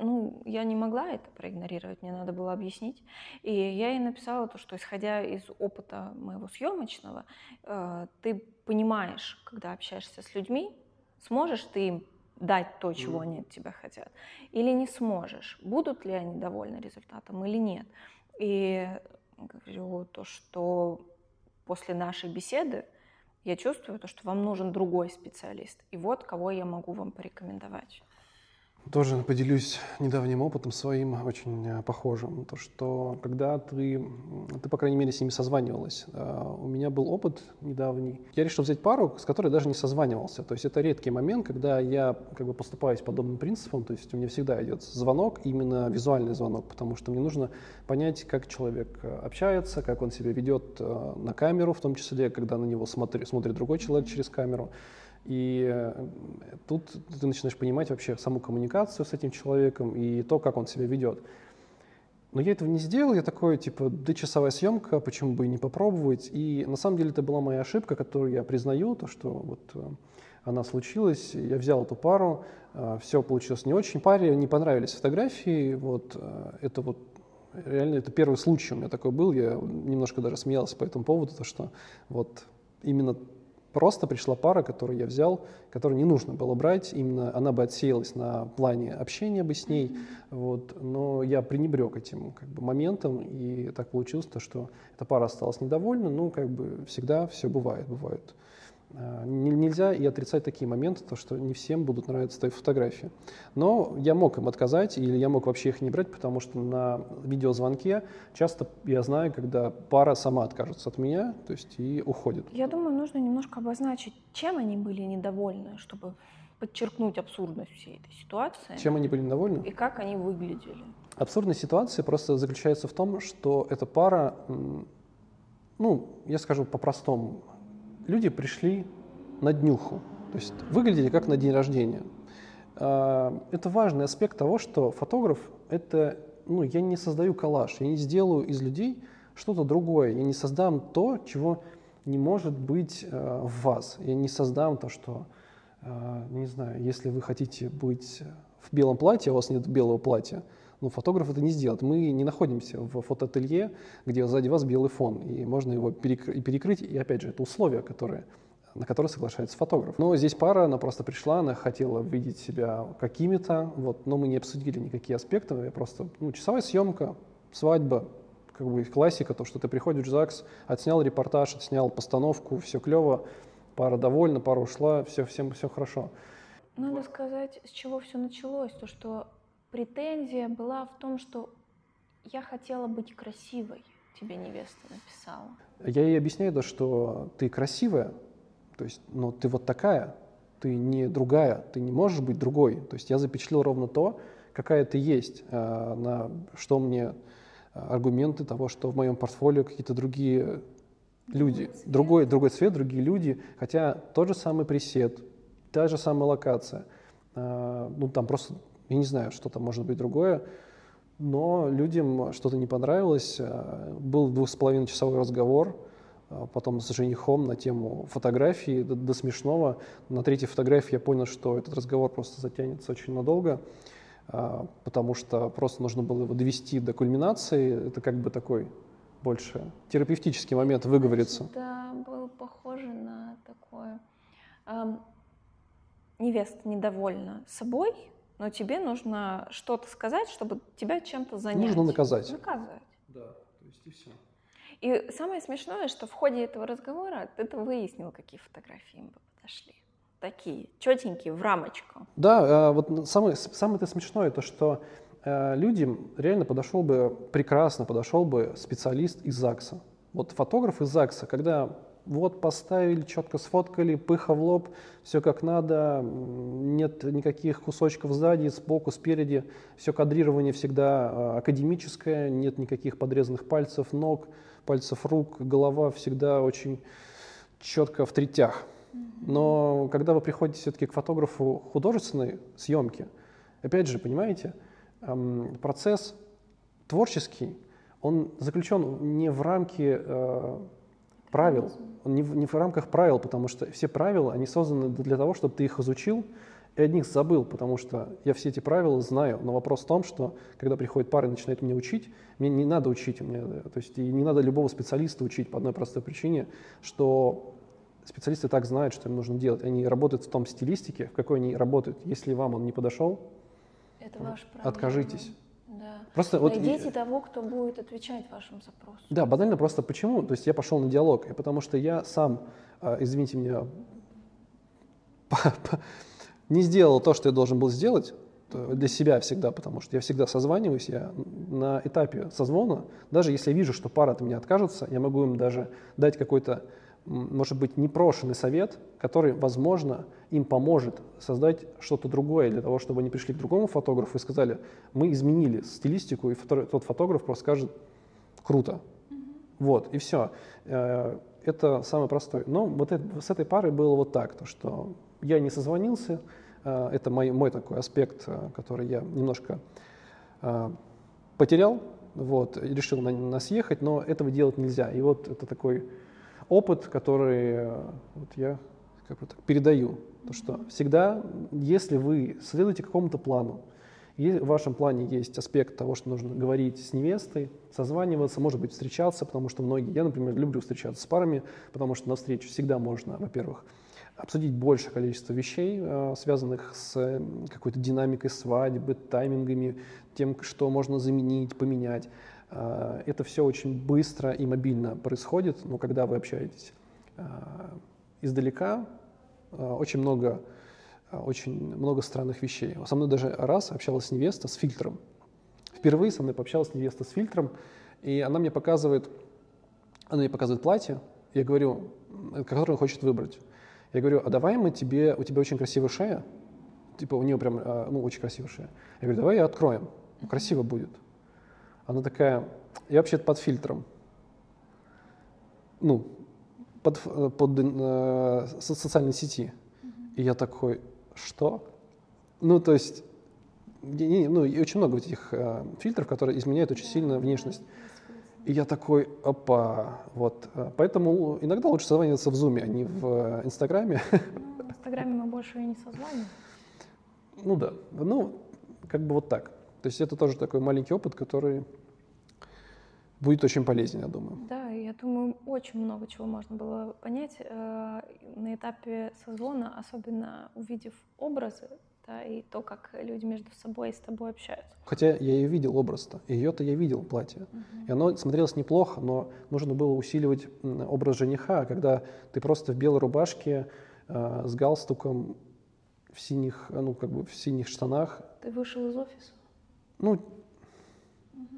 ну, я не могла это проигнорировать, мне надо было объяснить. И я ей написала то, что исходя из опыта моего съемочного, э, ты понимаешь, когда общаешься с людьми, сможешь ты им дать то, чего они от тебя хотят, или не сможешь, будут ли они довольны результатом или нет. И говорю то, что после нашей беседы я чувствую то, что вам нужен другой специалист. И вот кого я могу вам порекомендовать. Тоже поделюсь недавним опытом своим, очень э, похожим. То, что когда ты, ты, по крайней мере, с ними созванивалась. Э, у меня был опыт недавний. Я решил взять пару, с которой даже не созванивался. То есть это редкий момент, когда я как бы поступаюсь подобным принципом. То есть у меня всегда идет звонок, именно визуальный звонок, потому что мне нужно понять, как человек э, общается, как он себя ведет на камеру, в том числе, когда на него смотрит, смотрит другой человек через камеру. И э, тут ты начинаешь понимать вообще саму коммуникацию с этим человеком и то, как он себя ведет. Но я этого не сделал, я такой, типа, да часовая съемка, почему бы и не попробовать. И на самом деле это была моя ошибка, которую я признаю, то, что вот э, она случилась, я взял эту пару, э, все получилось не очень. Паре не понравились фотографии, вот, это вот реально, это первый случай у меня такой был, я немножко даже смеялся по этому поводу, то, что вот именно Просто пришла пара, которую я взял, которую не нужно было брать, именно она бы отсеялась на плане общения бы с ней, вот, но я пренебрег этим как бы, моментом, и так получилось, то, что эта пара осталась недовольна, ну, как бы всегда все бывает, бывают Нельзя и отрицать такие моменты, то, что не всем будут нравиться твои фотографии. Но я мог им отказать, или я мог вообще их не брать, потому что на видеозвонке часто я знаю, когда пара сама откажется от меня, то есть и уходит. Я думаю, нужно немножко обозначить, чем они были недовольны, чтобы подчеркнуть абсурдность всей этой ситуации. Чем они были недовольны? И как они выглядели. Абсурдность ситуации просто заключается в том, что эта пара, ну, я скажу по-простому, люди пришли на днюху, то есть выглядели как на день рождения. А, это важный аспект того, что фотограф — это, ну, я не создаю коллаж, я не сделаю из людей что-то другое, я не создам то, чего не может быть э, в вас. Я не создам то, что, э, не знаю, если вы хотите быть в белом платье, а у вас нет белого платья, ну, фотограф это не сделает. Мы не находимся в фотоателье, где сзади вас белый фон, и можно его перекрыть. перекрыть. И опять же, это условия, которые, на которые соглашается фотограф. Но здесь пара, она просто пришла, она хотела видеть себя какими-то, вот, но мы не обсудили никакие аспекты, я просто, ну, часовая съемка, свадьба, как бы классика, то, что ты приходишь в ЗАГС, отснял репортаж, отснял постановку, все клево, пара довольна, пара ушла, все, всем все хорошо. Надо сказать, с чего все началось, то, что претензия была в том, что я хотела быть красивой, тебе невеста написала. Я ей объясняю, да, что ты красивая, то есть, но ты вот такая, ты не другая, ты не можешь быть другой. То есть я запечатлел ровно то, какая ты есть, э, на что мне э, аргументы того, что в моем портфолио какие-то другие люди, другой, другой цвет, другие люди, хотя тот же самый пресет, та же самая локация, э, ну там просто я не знаю, что там может быть другое, но людям что-то не понравилось. Э, был двух с половиной часовой разговор, э, потом с женихом на тему фотографии до, до смешного. На третьей фотографии я понял, что этот разговор просто затянется очень надолго, э, потому что просто нужно было его довести до кульминации. Это как бы такой больше терапевтический момент выговориться. Да, было похоже на такое. Эм, невеста недовольна собой, но тебе нужно что-то сказать, чтобы тебя чем-то занять. Нужно наказать. Наказать. Да, то есть и все. И самое смешное, что в ходе этого разговора ты выяснил, какие фотографии им бы подошли. Такие, четенькие, в рамочку. Да, а, вот самое, самое смешное, то, что э, людям реально подошел бы, прекрасно подошел бы специалист из ЗАГСа. Вот фотограф из ЗАГСа, когда вот поставили, четко сфоткали, пыха в лоб, все как надо, нет никаких кусочков сзади, сбоку, спереди, все кадрирование всегда а, академическое, нет никаких подрезанных пальцев, ног, пальцев рук, голова всегда очень четко в третях. Но когда вы приходите все-таки к фотографу художественной съемки, опять же, понимаете, процесс творческий, он заключен не в рамки э, правил, он не в, не в рамках правил, потому что все правила, они созданы для того, чтобы ты их изучил и от них забыл, потому что я все эти правила знаю. Но вопрос в том, что когда приходит пара и начинает меня учить, мне не надо учить, мне, то есть и не надо любого специалиста учить по одной простой причине, что специалисты так знают, что им нужно делать. Они работают в том стилистике, в какой они работают. Если вам он не подошел, это ваш проблема. откажитесь. Да. Просто Найдите вот, того, кто будет отвечать вашим запросам. Да, банально просто почему? То есть я пошел на диалог, и потому что я сам, а, извините меня, не сделал то, что я должен был сделать, для себя всегда, потому что я всегда созваниваюсь, я на этапе созвона, даже если я вижу, что пара от меня откажется, я могу им даже дать какой-то, может быть, непрошенный совет, который, возможно, им поможет создать что-то другое для того, чтобы они пришли к другому фотографу и сказали, мы изменили стилистику, и тот фотограф просто скажет, круто. Mm-hmm. Вот, и все. Э, это самое простое. Но вот это, с этой парой было вот так, то, что я не созвонился, э, это мой, мой такой аспект, э, который я немножко потерял, вот, решил на нас ехать, но этого делать нельзя. И вот это такой опыт, который вот я как бы так, передаю. То, что всегда, если вы следуете какому-то плану, и в вашем плане есть аспект того, что нужно говорить с невестой, созваниваться, может быть, встречаться, потому что многие, я, например, люблю встречаться с парами, потому что на встречу всегда можно, во-первых, обсудить большее количество вещей, э, связанных с э, какой-то динамикой свадьбы, таймингами, тем, что можно заменить, поменять. Э, это все очень быстро и мобильно происходит, но когда вы общаетесь издалека, Э, очень много, очень много странных вещей. Со мной даже раз общалась невеста с фильтром. Впервые со мной пообщалась невеста с фильтром, и она мне показывает, она мне показывает платье, я говорю, которое он хочет выбрать. Я говорю, а давай мы тебе, у тебя очень красивая шея, типа у нее прям, ну, очень красивая шея. Я говорю, давай ее откроем, красиво будет. Она такая, я вообще под фильтром. Ну, под, э, под э, социальной сети. И я такой, что? Ну, то есть, ну, и очень много этих э, фильтров, которые изменяют очень сильно внешность. И я такой, опа, вот. Э, поэтому иногда лучше созваниваться в Зуме, а не в э, Инстаграме. Ну, в Инстаграме мы больше и не созваниваем. Ну да, ну, как бы вот так. То есть это тоже такой маленький опыт, который будет очень полезен, я думаю. Да, я думаю, очень много чего можно было понять э, на этапе созвона, особенно увидев образы, да, и то, как люди между собой и с тобой общаются. Хотя я ее видел образ-то, ее-то я видел платье, угу. и оно смотрелось неплохо, но нужно было усиливать образ жениха, когда ты просто в белой рубашке э, с галстуком в синих, ну как бы в синих штанах. Ты вышел из офиса? Ну,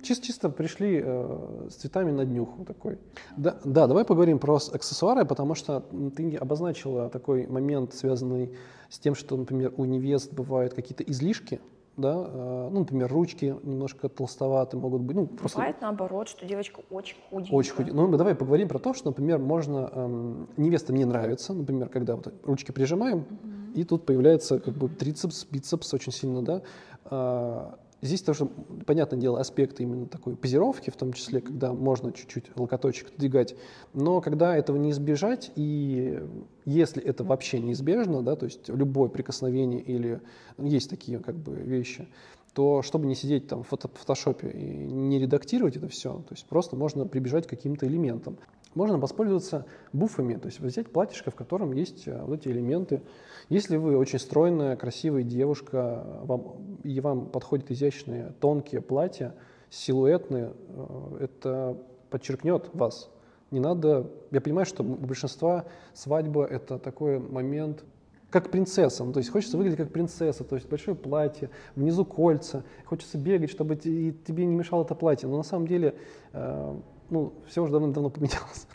Чисто, чисто пришли э, с цветами на днюху такой. Да, да, давай поговорим про аксессуары, потому что ты обозначила такой момент, связанный с тем, что, например, у невест бывают какие-то излишки, да, э, ну, например, ручки немножко толстоваты могут быть. Ну, просто... Бывает наоборот, что девочка очень худенькая. Очень худенькая. Ну, давай поговорим про то, что, например, можно, эм, невеста мне нравится, например, когда вот ручки прижимаем, угу. и тут появляется как бы трицепс, бицепс очень сильно, да, э, Здесь тоже, понятное дело, аспекты именно такой позировки, в том числе, когда можно чуть-чуть локоточек двигать, но когда этого не избежать, и если это вообще неизбежно, да, то есть любое прикосновение или есть такие как бы вещи, то чтобы не сидеть там в фотошопе и не редактировать это все, то есть просто можно прибежать к каким-то элементам. Можно воспользоваться буфами, то есть взять платьишко, в котором есть э, вот эти элементы. Если вы очень стройная, красивая девушка, вам, и вам подходят изящные, тонкие платья, силуэтные, э, это подчеркнет вас. Не надо... Я понимаю, что у большинства свадьба — это такой момент, как принцесса. Ну, то есть хочется выглядеть как принцесса, то есть большое платье, внизу кольца, хочется бегать, чтобы тебе не мешало это платье. Но на самом деле э, ну, все уже давно-давно поменялось.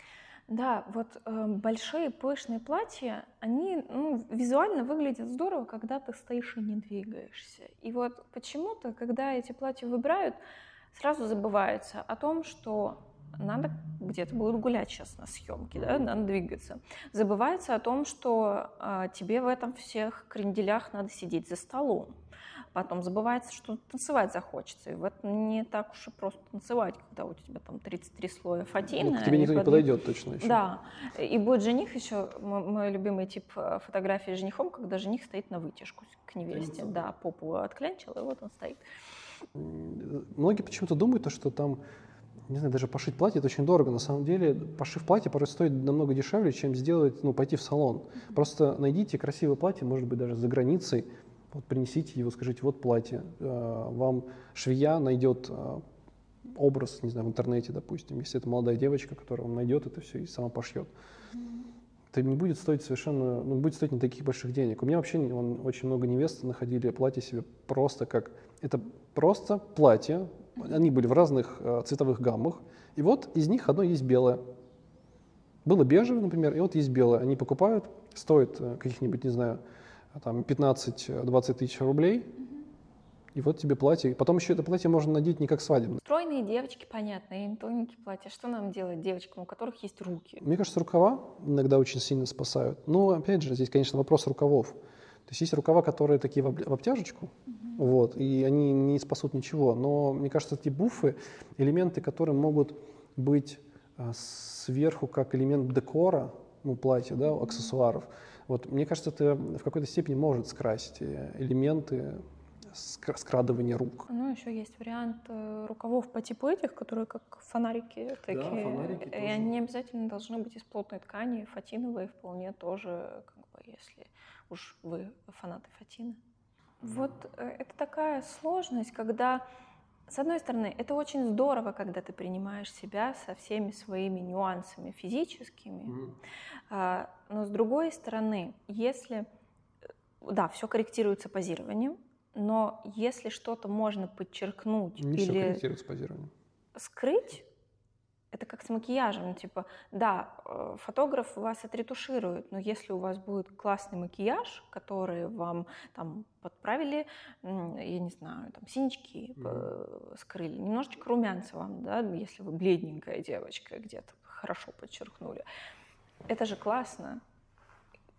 Да, вот э, большие пышные платья, они ну, визуально выглядят здорово, когда ты стоишь и не двигаешься. И вот почему-то, когда эти платья выбирают, сразу забывается о том, что надо где-то будет гулять сейчас на съемке, да, надо двигаться. Забывается о том, что э, тебе в этом всех кренделях надо сидеть за столом. Потом забывается, что танцевать захочется. И в этом не так уж и просто танцевать, когда у тебя там 33 слоя фатина. Ну, к тебе никто не подойдет точно еще. Да. И будет жених еще, мой любимый тип э, фотографии с женихом, когда жених стоит на вытяжку к невесте. Да, попу отклянчил, и вот он стоит. Многие почему-то думают, что там не знаю, даже пошить платье это очень дорого. На самом деле, пошив платье порой стоит намного дешевле, чем сделать, ну, пойти в салон. Просто найдите красивое платье, может быть, даже за границей, вот принесите его, скажите, вот платье. Э, вам швея найдет э, образ, не знаю, в интернете, допустим, если это молодая девочка, которая вам найдет это все и сама пошьет. Это не будет стоить совершенно, ну, будет стоить не таких больших денег. У меня вообще он, очень много невест находили платье себе просто как, это просто платье, они были в разных э, цветовых гаммах, и вот из них одно есть белое. Было бежевое, например, и вот есть белое. Они покупают, стоит э, каких-нибудь, не знаю, там 15-20 тысяч рублей, и вот тебе платье. Потом еще это платье можно надеть не как свадебное. Стройные девочки, понятно, и тоненькие платья. Что нам делать девочкам, у которых есть руки? Мне кажется, рукава иногда очень сильно спасают. Но, опять же, здесь, конечно, вопрос рукавов. То есть есть рукава, которые такие в обтяжечку, mm-hmm. вот, и они не спасут ничего. Но мне кажется, эти буфы, элементы, которые могут быть а, сверху как элемент декора, ну, платья, да, аксессуаров, вот, мне кажется, это в какой-то степени может скрасить э, элементы скрадывания рук. Ну, еще есть вариант э, рукавов по типу этих, которые как фонарики такие. Да, фонарики и тоже. они обязательно должны быть из плотной ткани, фатиновые вполне тоже, как бы, если уж вы фанаты Фатины. Вот э, это такая сложность, когда, с одной стороны, это очень здорово, когда ты принимаешь себя со всеми своими нюансами физическими, mm-hmm. но с другой стороны, если, э, да, все корректируется позированием, но если что-то можно подчеркнуть Не или корректируется позированием. скрыть, это как с макияжем, типа, да, э, фотограф вас отретуширует, но если у вас будет классный макияж, который вам там подправили, я не знаю, там синячки mm-hmm. скрыли, немножечко румянца вам, да, если вы бледненькая девочка, где-то хорошо подчеркнули, это же классно,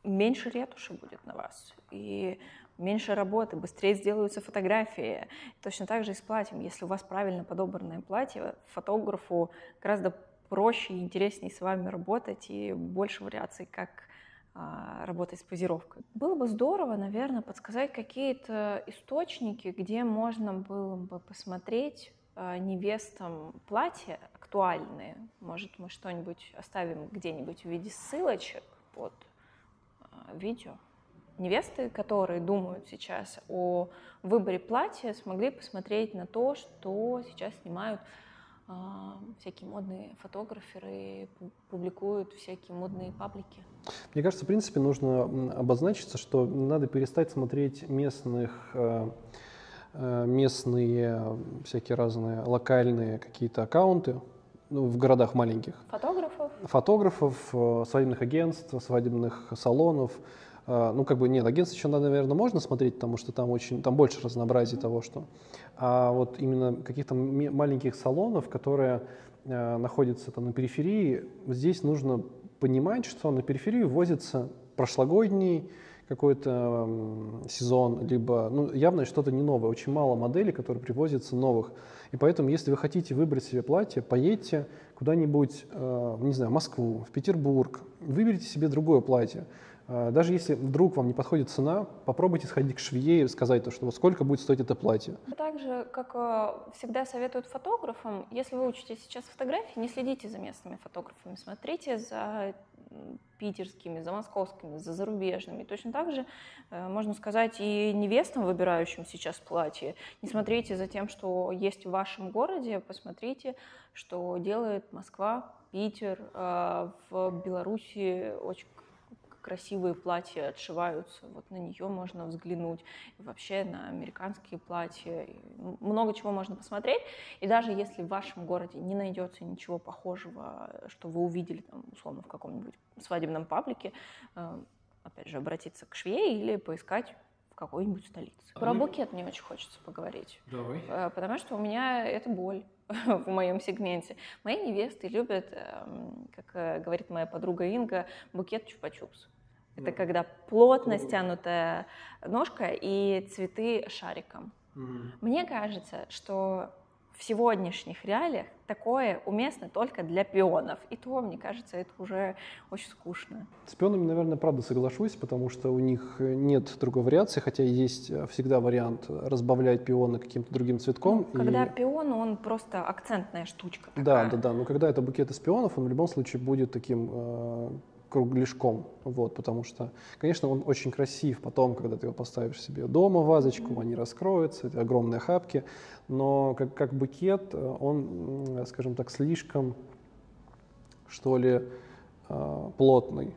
меньше ретуши будет на вас, и меньше работы, быстрее сделаются фотографии. Точно так же и с платьем. Если у вас правильно подобранное платье, фотографу гораздо проще и интереснее с вами работать и больше вариаций, как а, работать с позировкой. Было бы здорово, наверное, подсказать какие-то источники, где можно было бы посмотреть а, невестам платья актуальные. Может, мы что-нибудь оставим где-нибудь в виде ссылочек под видео невесты, которые думают сейчас о выборе платья, смогли посмотреть на то, что сейчас снимают э, всякие модные фотограферы, публикуют всякие модные паблики. Мне кажется, в принципе, нужно обозначиться, что надо перестать смотреть местных э, э, местные всякие разные локальные какие-то аккаунты, ну, в городах маленьких. Фотографов? Фотографов, свадебных агентств, свадебных салонов, а, ну, как бы нет, агентство еще, наверное, можно смотреть, потому что там очень, там больше разнообразия того, что. А вот именно каких-то маленьких салонов, которые э, находятся там на периферии, здесь нужно понимать, что на периферию возится прошлогодний какой-то сезон, либо ну, явно что-то не новое. Очень мало моделей, которые привозятся новых. И поэтому, если вы хотите выбрать себе платье, поедьте куда-нибудь, э, не знаю, Москву, в Петербург, выберите себе другое платье. А, даже если вдруг вам не подходит цена, попробуйте сходить к швее и сказать, то, что вот сколько будет стоить это платье. Также, как э, всегда советуют фотографам, если вы учите сейчас фотографии, не следите за местными фотографами, смотрите за питерскими, за московскими, за зарубежными. Точно так же э, можно сказать и невестам, выбирающим сейчас платье, не смотрите за тем, что есть в вашем городе, посмотрите, что делает Москва, Питер, э, в Беларуси очень красивые платья отшиваются, вот на нее можно взглянуть, и вообще на американские платья, много чего можно посмотреть, и даже если в вашем городе не найдется ничего похожего, что вы увидели, там, условно, в каком-нибудь свадебном паблике, э, опять же, обратиться к швее или поискать в какой-нибудь столице. А Про букет мне очень хочется поговорить. Давай. Э, потому что у меня это боль в моем сегменте. Мои невесты любят, эм, как э, говорит моя подруга Инга, букет чупа-чупс. Это когда плотно стянутая ножка и цветы шариком. Мне кажется, что в сегодняшних реалиях такое уместно только для пионов. И то, мне кажется, это уже очень скучно. С пионами, наверное, правда соглашусь, потому что у них нет другой вариации, хотя есть всегда вариант разбавлять пионы каким-то другим цветком. Ну, когда и... пион, он просто акцентная штучка. Такая. Да, да, да. Но когда это букет из пионов, он в любом случае будет таким э, кругляшком, вот, потому что, конечно, он очень красив потом, когда ты его поставишь себе дома вазочку, они раскроются, это огромные хапки, но как, как букет он, скажем так, слишком, что ли, э, плотный.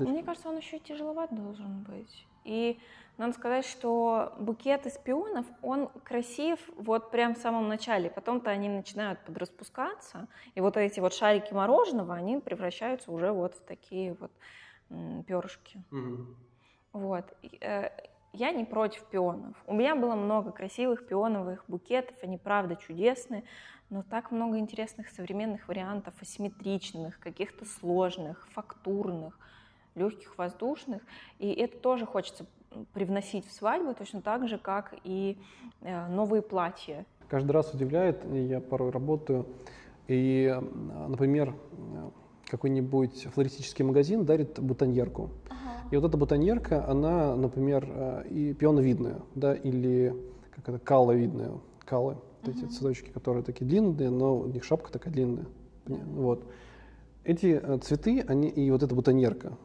Мне кажется, он еще и тяжеловат должен быть. И надо сказать, что букет из пионов, он красив вот прям в самом начале. Потом-то они начинают подраспускаться, и вот эти вот шарики мороженого, они превращаются уже вот в такие вот перышки. Угу. Вот. Э, я не против пионов. У меня было много красивых пионовых букетов, они правда чудесные, но так много интересных современных вариантов, асимметричных, каких-то сложных, фактурных, легких, воздушных. И это тоже хочется привносить в свадьбу, точно так же, как и э, новые платья. Каждый раз удивляет, я порой работаю, и, например, какой-нибудь флористический магазин дарит бутоньерку. Ага. И вот эта бутоньерка, она, например, э, и пионовидная, да, или как это, каловидная, калы, вот эти цветочки, которые такие длинные, но у них шапка такая длинная. Вот. Эти э, цветы, они, и вот эта бутоньерка,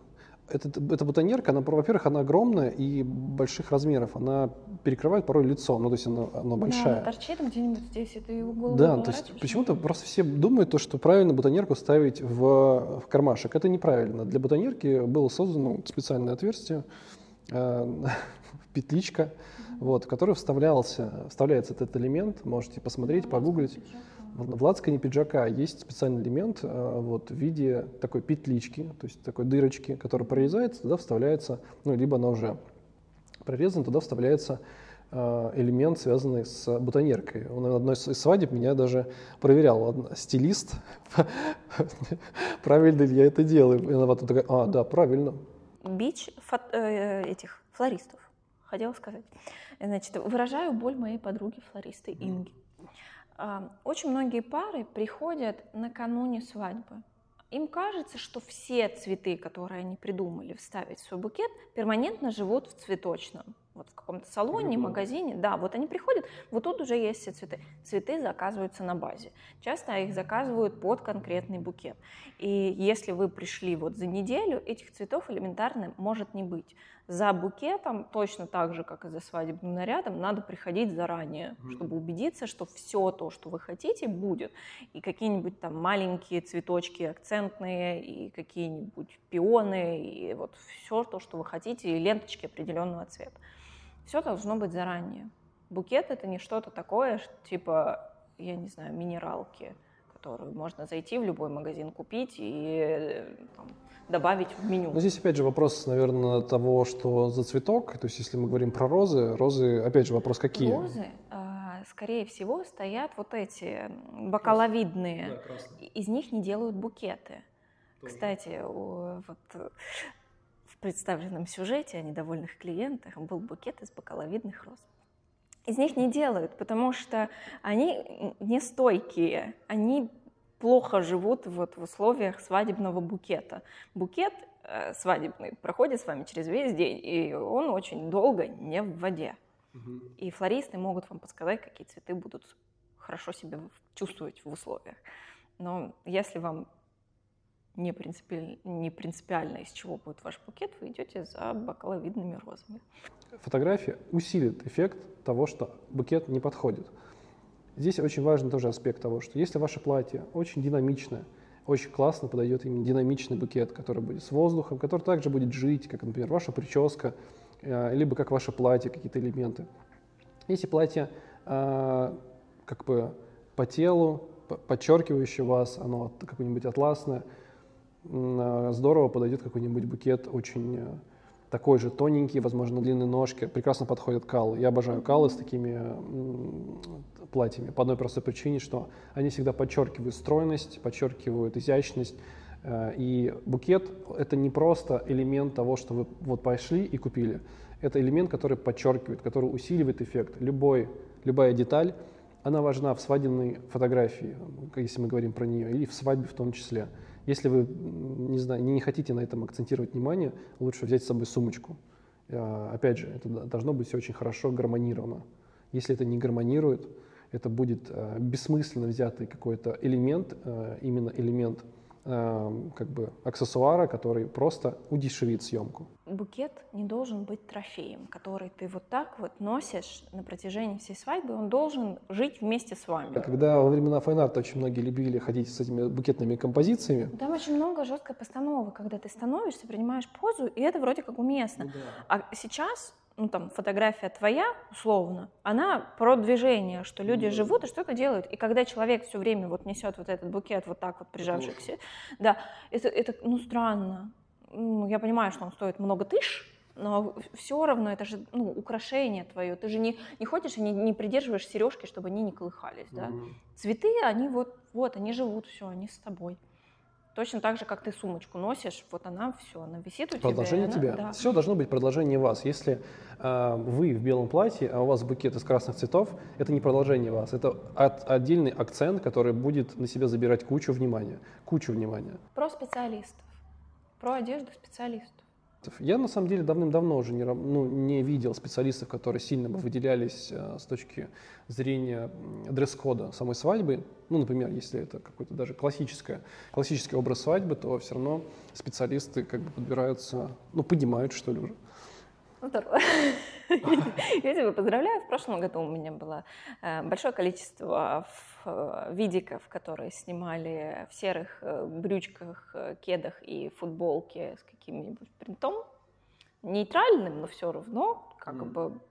этот, эта бутоньерка, она, во-первых, она огромная и больших размеров. Она перекрывает порой лицо, ну, то есть она, она большая. Да, она торчит где-нибудь здесь, это его голову Да, то есть почему-то просто все думают, то, что правильно бутоньерку ставить в, в кармашек. Это неправильно. Для бутоньерки было создано специальное отверстие, э, петличка, mm-hmm. вот, в которую вставлялся, вставляется этот элемент. Можете посмотреть, mm-hmm. погуглить. В лацкане пиджака есть специальный элемент э, вот, в виде такой петлички, то есть такой дырочки, которая прорезается, туда вставляется, ну, либо она уже прорезана, туда вставляется э, элемент, связанный с бутоньеркой. Он на одной из свадеб меня даже проверял, стилист, правильно ли я это делаю. И она потом такая, а, да, правильно. Бич э, этих флористов, хотела сказать. Значит, выражаю боль моей подруги флористы Инги. Очень многие пары приходят накануне свадьбы. Им кажется, что все цветы, которые они придумали вставить в свой букет, перманентно живут в цветочном вот в каком-то салоне, магазине, да, вот они приходят, вот тут уже есть все цветы. Цветы заказываются на базе. Часто их заказывают под конкретный букет. И если вы пришли вот за неделю, этих цветов элементарно может не быть. За букетом, точно так же, как и за свадебным нарядом, надо приходить заранее, mm-hmm. чтобы убедиться, что все то, что вы хотите, будет. И какие-нибудь там маленькие цветочки акцентные, и какие-нибудь пионы, и вот все то, что вы хотите, и ленточки определенного цвета. Все должно быть заранее. Букет это не что-то такое, типа, я не знаю, минералки, которую можно зайти в любой магазин купить и там, добавить в меню. Но здесь опять же вопрос, наверное, того, что за цветок. То есть если мы говорим про розы, розы, опять же, вопрос какие? Розы, а, скорее всего, стоят вот эти бокаловидные. Да, Из них не делают букеты. Тоже. Кстати, вот представленном сюжете о недовольных клиентах был букет из бокаловидных роз. Из них не делают, потому что они нестойкие, они плохо живут вот в условиях свадебного букета. Букет э, свадебный проходит с вами через весь день, и он очень долго не в воде. Угу. И флористы могут вам подсказать, какие цветы будут хорошо себя чувствовать в условиях. Но если вам не принципиально, не принципиально, из чего будет ваш букет, вы идете за бокаловидными розами. Фотография усилит эффект того, что букет не подходит. Здесь очень важный тоже аспект того, что если ваше платье очень динамичное, очень классно подойдет именно динамичный букет, который будет с воздухом, который также будет жить, как, например, ваша прическа, э, либо как ваше платье, какие-то элементы. Если платье э, как бы по телу, подчеркивающее вас, оно какое-нибудь атласное, здорово подойдет какой-нибудь букет очень э, такой же тоненький, возможно, длинные ножки. Прекрасно подходят калы. Я обожаю калы с такими платьями по одной простой причине, что они всегда подчеркивают стройность, подчеркивают изящность. Э, и букет — это не просто элемент того, что вы вот пошли и купили. Это элемент, который подчеркивает, который усиливает эффект. Любой, любая деталь она важна в свадебной фотографии, если мы говорим про нее, или в свадьбе в том числе. Если вы не, знаю, не хотите на этом акцентировать внимание, лучше взять с собой сумочку. А, опять же, это должно быть все очень хорошо гармонировано. Если это не гармонирует, это будет а, бессмысленно взятый какой-то элемент, а, именно элемент как бы аксессуара, который просто удешевит съемку. Букет не должен быть трофеем, который ты вот так вот носишь на протяжении всей свадьбы, он должен жить вместе с вами. Когда во времена файнарта очень многие любили ходить с этими букетными композициями. Там очень много жесткой постановы, когда ты становишься, принимаешь позу, и это вроде как уместно. Да. А сейчас ну там фотография твоя, условно, она про движение, что люди mm живут и что-то делают. И когда человек все время вот несет вот этот букет вот так вот прижавший к себе, да, это, это, ну, странно. Ну, я понимаю, что он стоит много тысяч, но все равно это же ну, украшение твое. Ты же не, не ходишь и не, не придерживаешь сережки, чтобы они не колыхались. Да? mm Цветы, они вот, вот, они живут, все, они с тобой. Точно так же, как ты сумочку носишь, вот она все, она висит у тебя. Продолжение тебя. Да. Все должно быть продолжение вас. Если э, вы в белом платье, а у вас букет из красных цветов, это не продолжение вас, это от, отдельный акцент, который будет на себя забирать кучу внимания, кучу внимания. Про специалистов, про одежду специалистов. Я на самом деле давным-давно уже не, ну, не видел специалистов, которые сильно бы выделялись э, с точки зрения дресс-кода самой свадьбы. Ну, например, если это какой-то даже классическое, классический образ свадьбы, то все равно специалисты как бы подбираются, ну, поднимают, что ли, уже. Здорово. Я тебя поздравляю. В прошлом году у меня было э, большое количество Э, видиков, которые снимали в серых э, брючках, кедах и футболке с каким-нибудь принтом, нейтральным, но все равно, как mm. бы,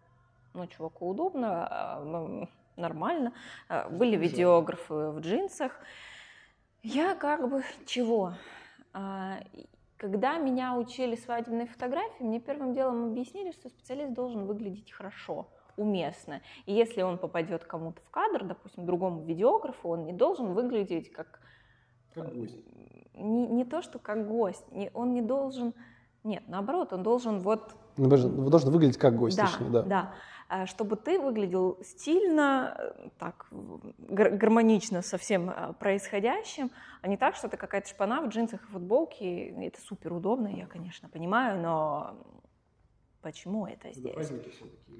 ну, чуваку удобно, а, нормально. Были видеографы в джинсах. Я как бы чего? Когда меня учили свадебной фотографии, мне первым делом объяснили, что специалист должен выглядеть хорошо уместно. И если он попадет кому-то в кадр, допустим, другому видеографу, он не должен выглядеть как... Как гость. Не, не то, что как гость. Не, он не должен... Нет, наоборот, он должен вот... Он должен, выглядеть как гость, да, точнее, да. Да, чтобы ты выглядел стильно, так, гармонично со всем а, происходящим, а не так, что ты какая-то шпана в джинсах и футболке. Это супер удобно, я, конечно, понимаю, но почему это здесь? Праздники все-таки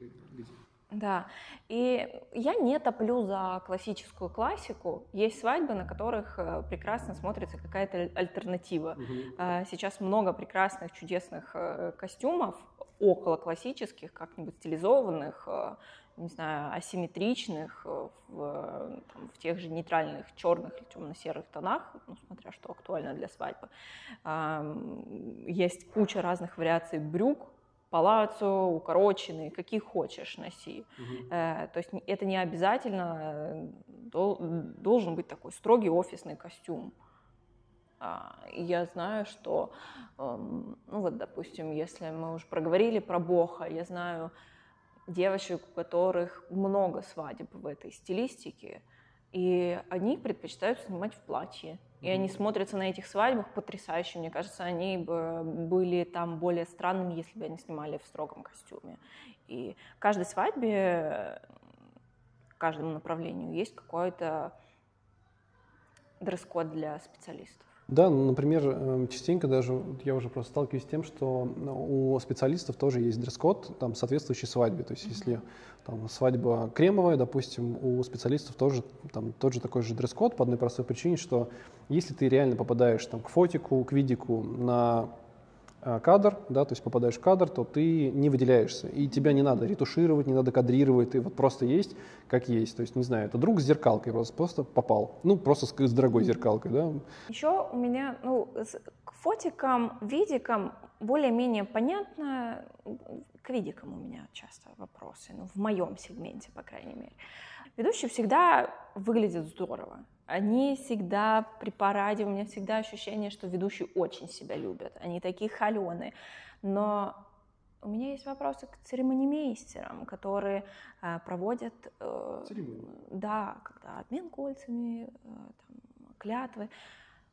да, и я не топлю за классическую классику. Есть свадьбы, на которых э, прекрасно смотрится какая-то альтернатива. Угу. Сейчас много прекрасных, чудесных э, костюмов, около классических, как-нибудь стилизованных, э, не знаю, асимметричных, в, там, в тех же нейтральных черных или темно-серых тонах, ну, смотря что актуально для свадьбы. Есть куча разных вариаций брюк, палаццо, укороченный, какие хочешь носи. Угу. Э, то есть это не обязательно э, дол, должен быть такой строгий офисный костюм. А, я знаю, что, э, ну вот, допустим, если мы уже проговорили про Боха, я знаю девочек, у которых много свадеб в этой стилистике, и они предпочитают снимать в платье. И они смотрятся на этих свадьбах потрясающе. Мне кажется, они бы были там более странными, если бы они снимали в строгом костюме. И каждой свадьбе, каждому направлению есть какой-то дресс-код для специалистов. Да, ну, например, эм, частенько даже я уже просто сталкиваюсь с тем, что ну, у специалистов тоже есть дресс-код, там, соответствующий свадьбе. То есть, mm-hmm. если там, свадьба кремовая, допустим, у специалистов тоже там, тот же такой же дресс-код по одной простой причине, что если ты реально попадаешь там, к фотику, к видику на Э, кадр, да, то есть попадаешь в кадр, то ты не выделяешься, и тебя не надо ретушировать, не надо кадрировать, ты вот просто есть, как есть. То есть, не знаю, это друг с зеркалкой просто, просто попал, ну, просто с, с дорогой зеркалкой, да. Еще у меня, ну, к фотикам, видикам более-менее понятно, к видикам у меня часто вопросы, ну, в моем сегменте, по крайней мере. Ведущие всегда выглядят здорово, они всегда при параде, у меня всегда ощущение, что ведущие очень себя любят, они такие холеные. Но у меня есть вопросы к церемонимейстерам, которые э, проводят, э, да, когда обмен кольцами, э, там, клятвы.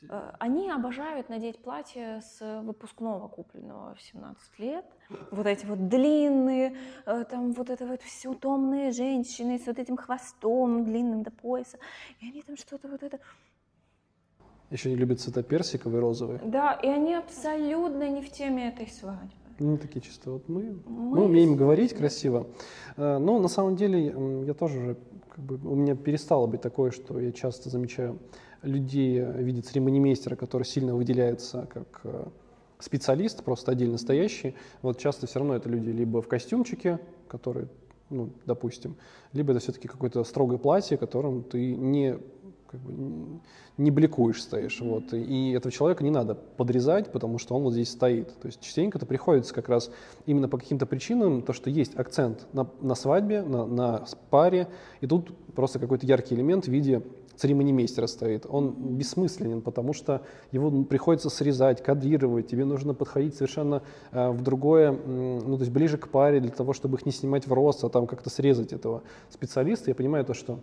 Э, они обожают надеть платье с выпускного купленного в 17 лет. Вот эти вот длинные, э, там вот это вот все томные женщины с вот этим хвостом длинным до пояса. И они там что-то вот это... Еще не любят цвета персиковый, розовый. Да, и они абсолютно не в теме этой свадьбы. Ну, такие чисто вот мы, мы, мы умеем говорить красиво. Э, но на самом деле я тоже уже, как бы, у меня перестало быть такое, что я часто замечаю людей э, видит церемонимейстера, который сильно выделяется как э, специалист, просто отдельно стоящий. Вот часто все равно это люди либо в костюмчике, который, ну, допустим, либо это все-таки какое-то строгое платье, которым ты не как бы, не бликуешь, стоишь. Вот. И этого человека не надо подрезать, потому что он вот здесь стоит. То есть частенько это приходится как раз именно по каким-то причинам, то, что есть акцент на, на свадьбе, на, на паре, и тут просто какой-то яркий элемент в виде церемонимейстера стоит, он бессмысленен, потому что его приходится срезать, кадрировать, тебе нужно подходить совершенно э, в другое, ну, то есть ближе к паре для того, чтобы их не снимать в рост, а там как-то срезать этого специалиста. Я понимаю то, что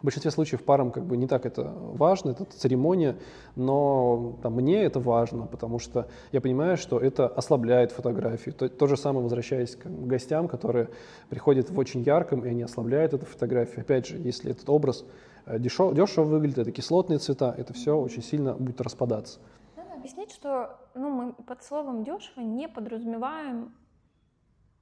в большинстве случаев парам как бы не так это важно, это церемония, но там, мне это важно, потому что я понимаю, что это ослабляет фотографию. То, то же самое, возвращаясь к гостям, которые приходят в очень ярком, и они ослабляют эту фотографию. Опять же, если этот образ дешево, дешево выглядит, это кислотные цвета, это все очень сильно будет распадаться. Надо объяснить, что ну, мы под словом дешево не подразумеваем,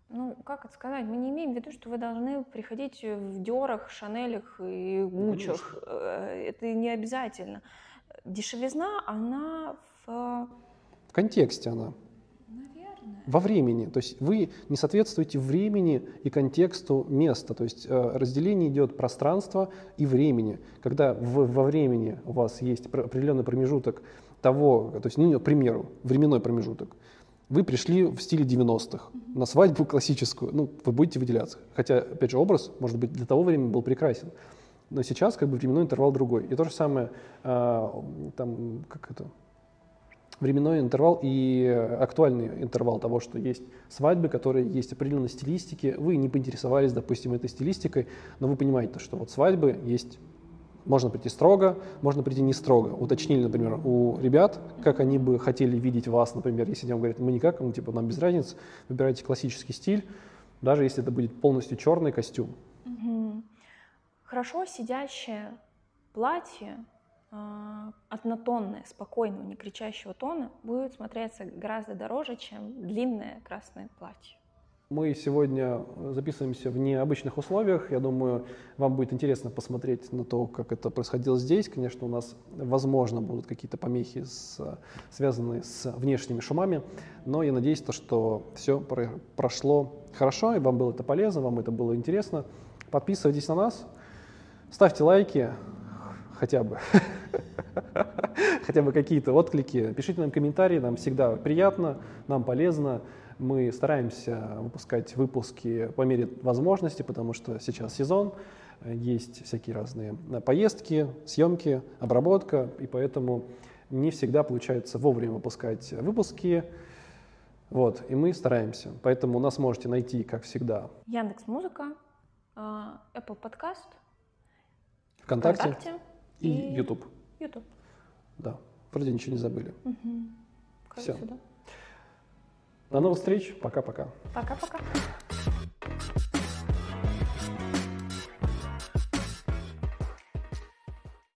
ну, как это сказать, мы не имеем в виду, что вы должны приходить в Дерах, Шанелях и Гучах. Э, это не обязательно. Дешевизна, она в... В контексте она во времени. То есть вы не соответствуете времени и контексту места. То есть э, разделение идет пространства и времени. Когда в, во времени у вас есть определенный промежуток того, то есть, ну, к примеру, временной промежуток, вы пришли в стиле 90-х на свадьбу классическую, ну, вы будете выделяться. Хотя, опять же, образ, может быть, для того времени был прекрасен. Но сейчас как бы временной интервал другой. И то же самое, э, там, как это, временной интервал и актуальный интервал того, что есть свадьбы, которые есть определенной стилистики. Вы не поинтересовались, допустим, этой стилистикой, но вы понимаете, что вот свадьбы есть можно прийти строго, можно прийти не строго. Уточнили, например, у ребят, как они бы хотели видеть вас, например, если они говорят, мы никак, ну, типа, нам без разницы, выбирайте классический стиль, даже если это будет полностью черный костюм. Хорошо сидящее платье а, однотонное, спокойного, не кричащего тона будет смотреться гораздо дороже, чем длинное красное платье. Мы сегодня записываемся в необычных условиях. Я думаю, вам будет интересно посмотреть на то, как это происходило здесь. Конечно, у нас, возможно, будут какие-то помехи, с, связанные с внешними шумами, но я надеюсь, то, что все прошло хорошо, и вам было это полезно, вам это было интересно. Подписывайтесь на нас, ставьте лайки, хотя бы, хотя бы какие-то отклики. Пишите нам комментарии, нам всегда приятно, нам полезно. Мы стараемся выпускать выпуски по мере возможности, потому что сейчас сезон, есть всякие разные поездки, съемки, обработка, и поэтому не всегда получается вовремя выпускать выпуски. Вот, и мы стараемся. Поэтому нас можете найти, как всегда. Яндекс Музыка, а, Apple Podcast, ВКонтакте. ВКонтакте и, и YouTube. YouTube. Да, вроде ничего не забыли. Угу. Все. До новых встреч. Пока-пока. Пока-пока.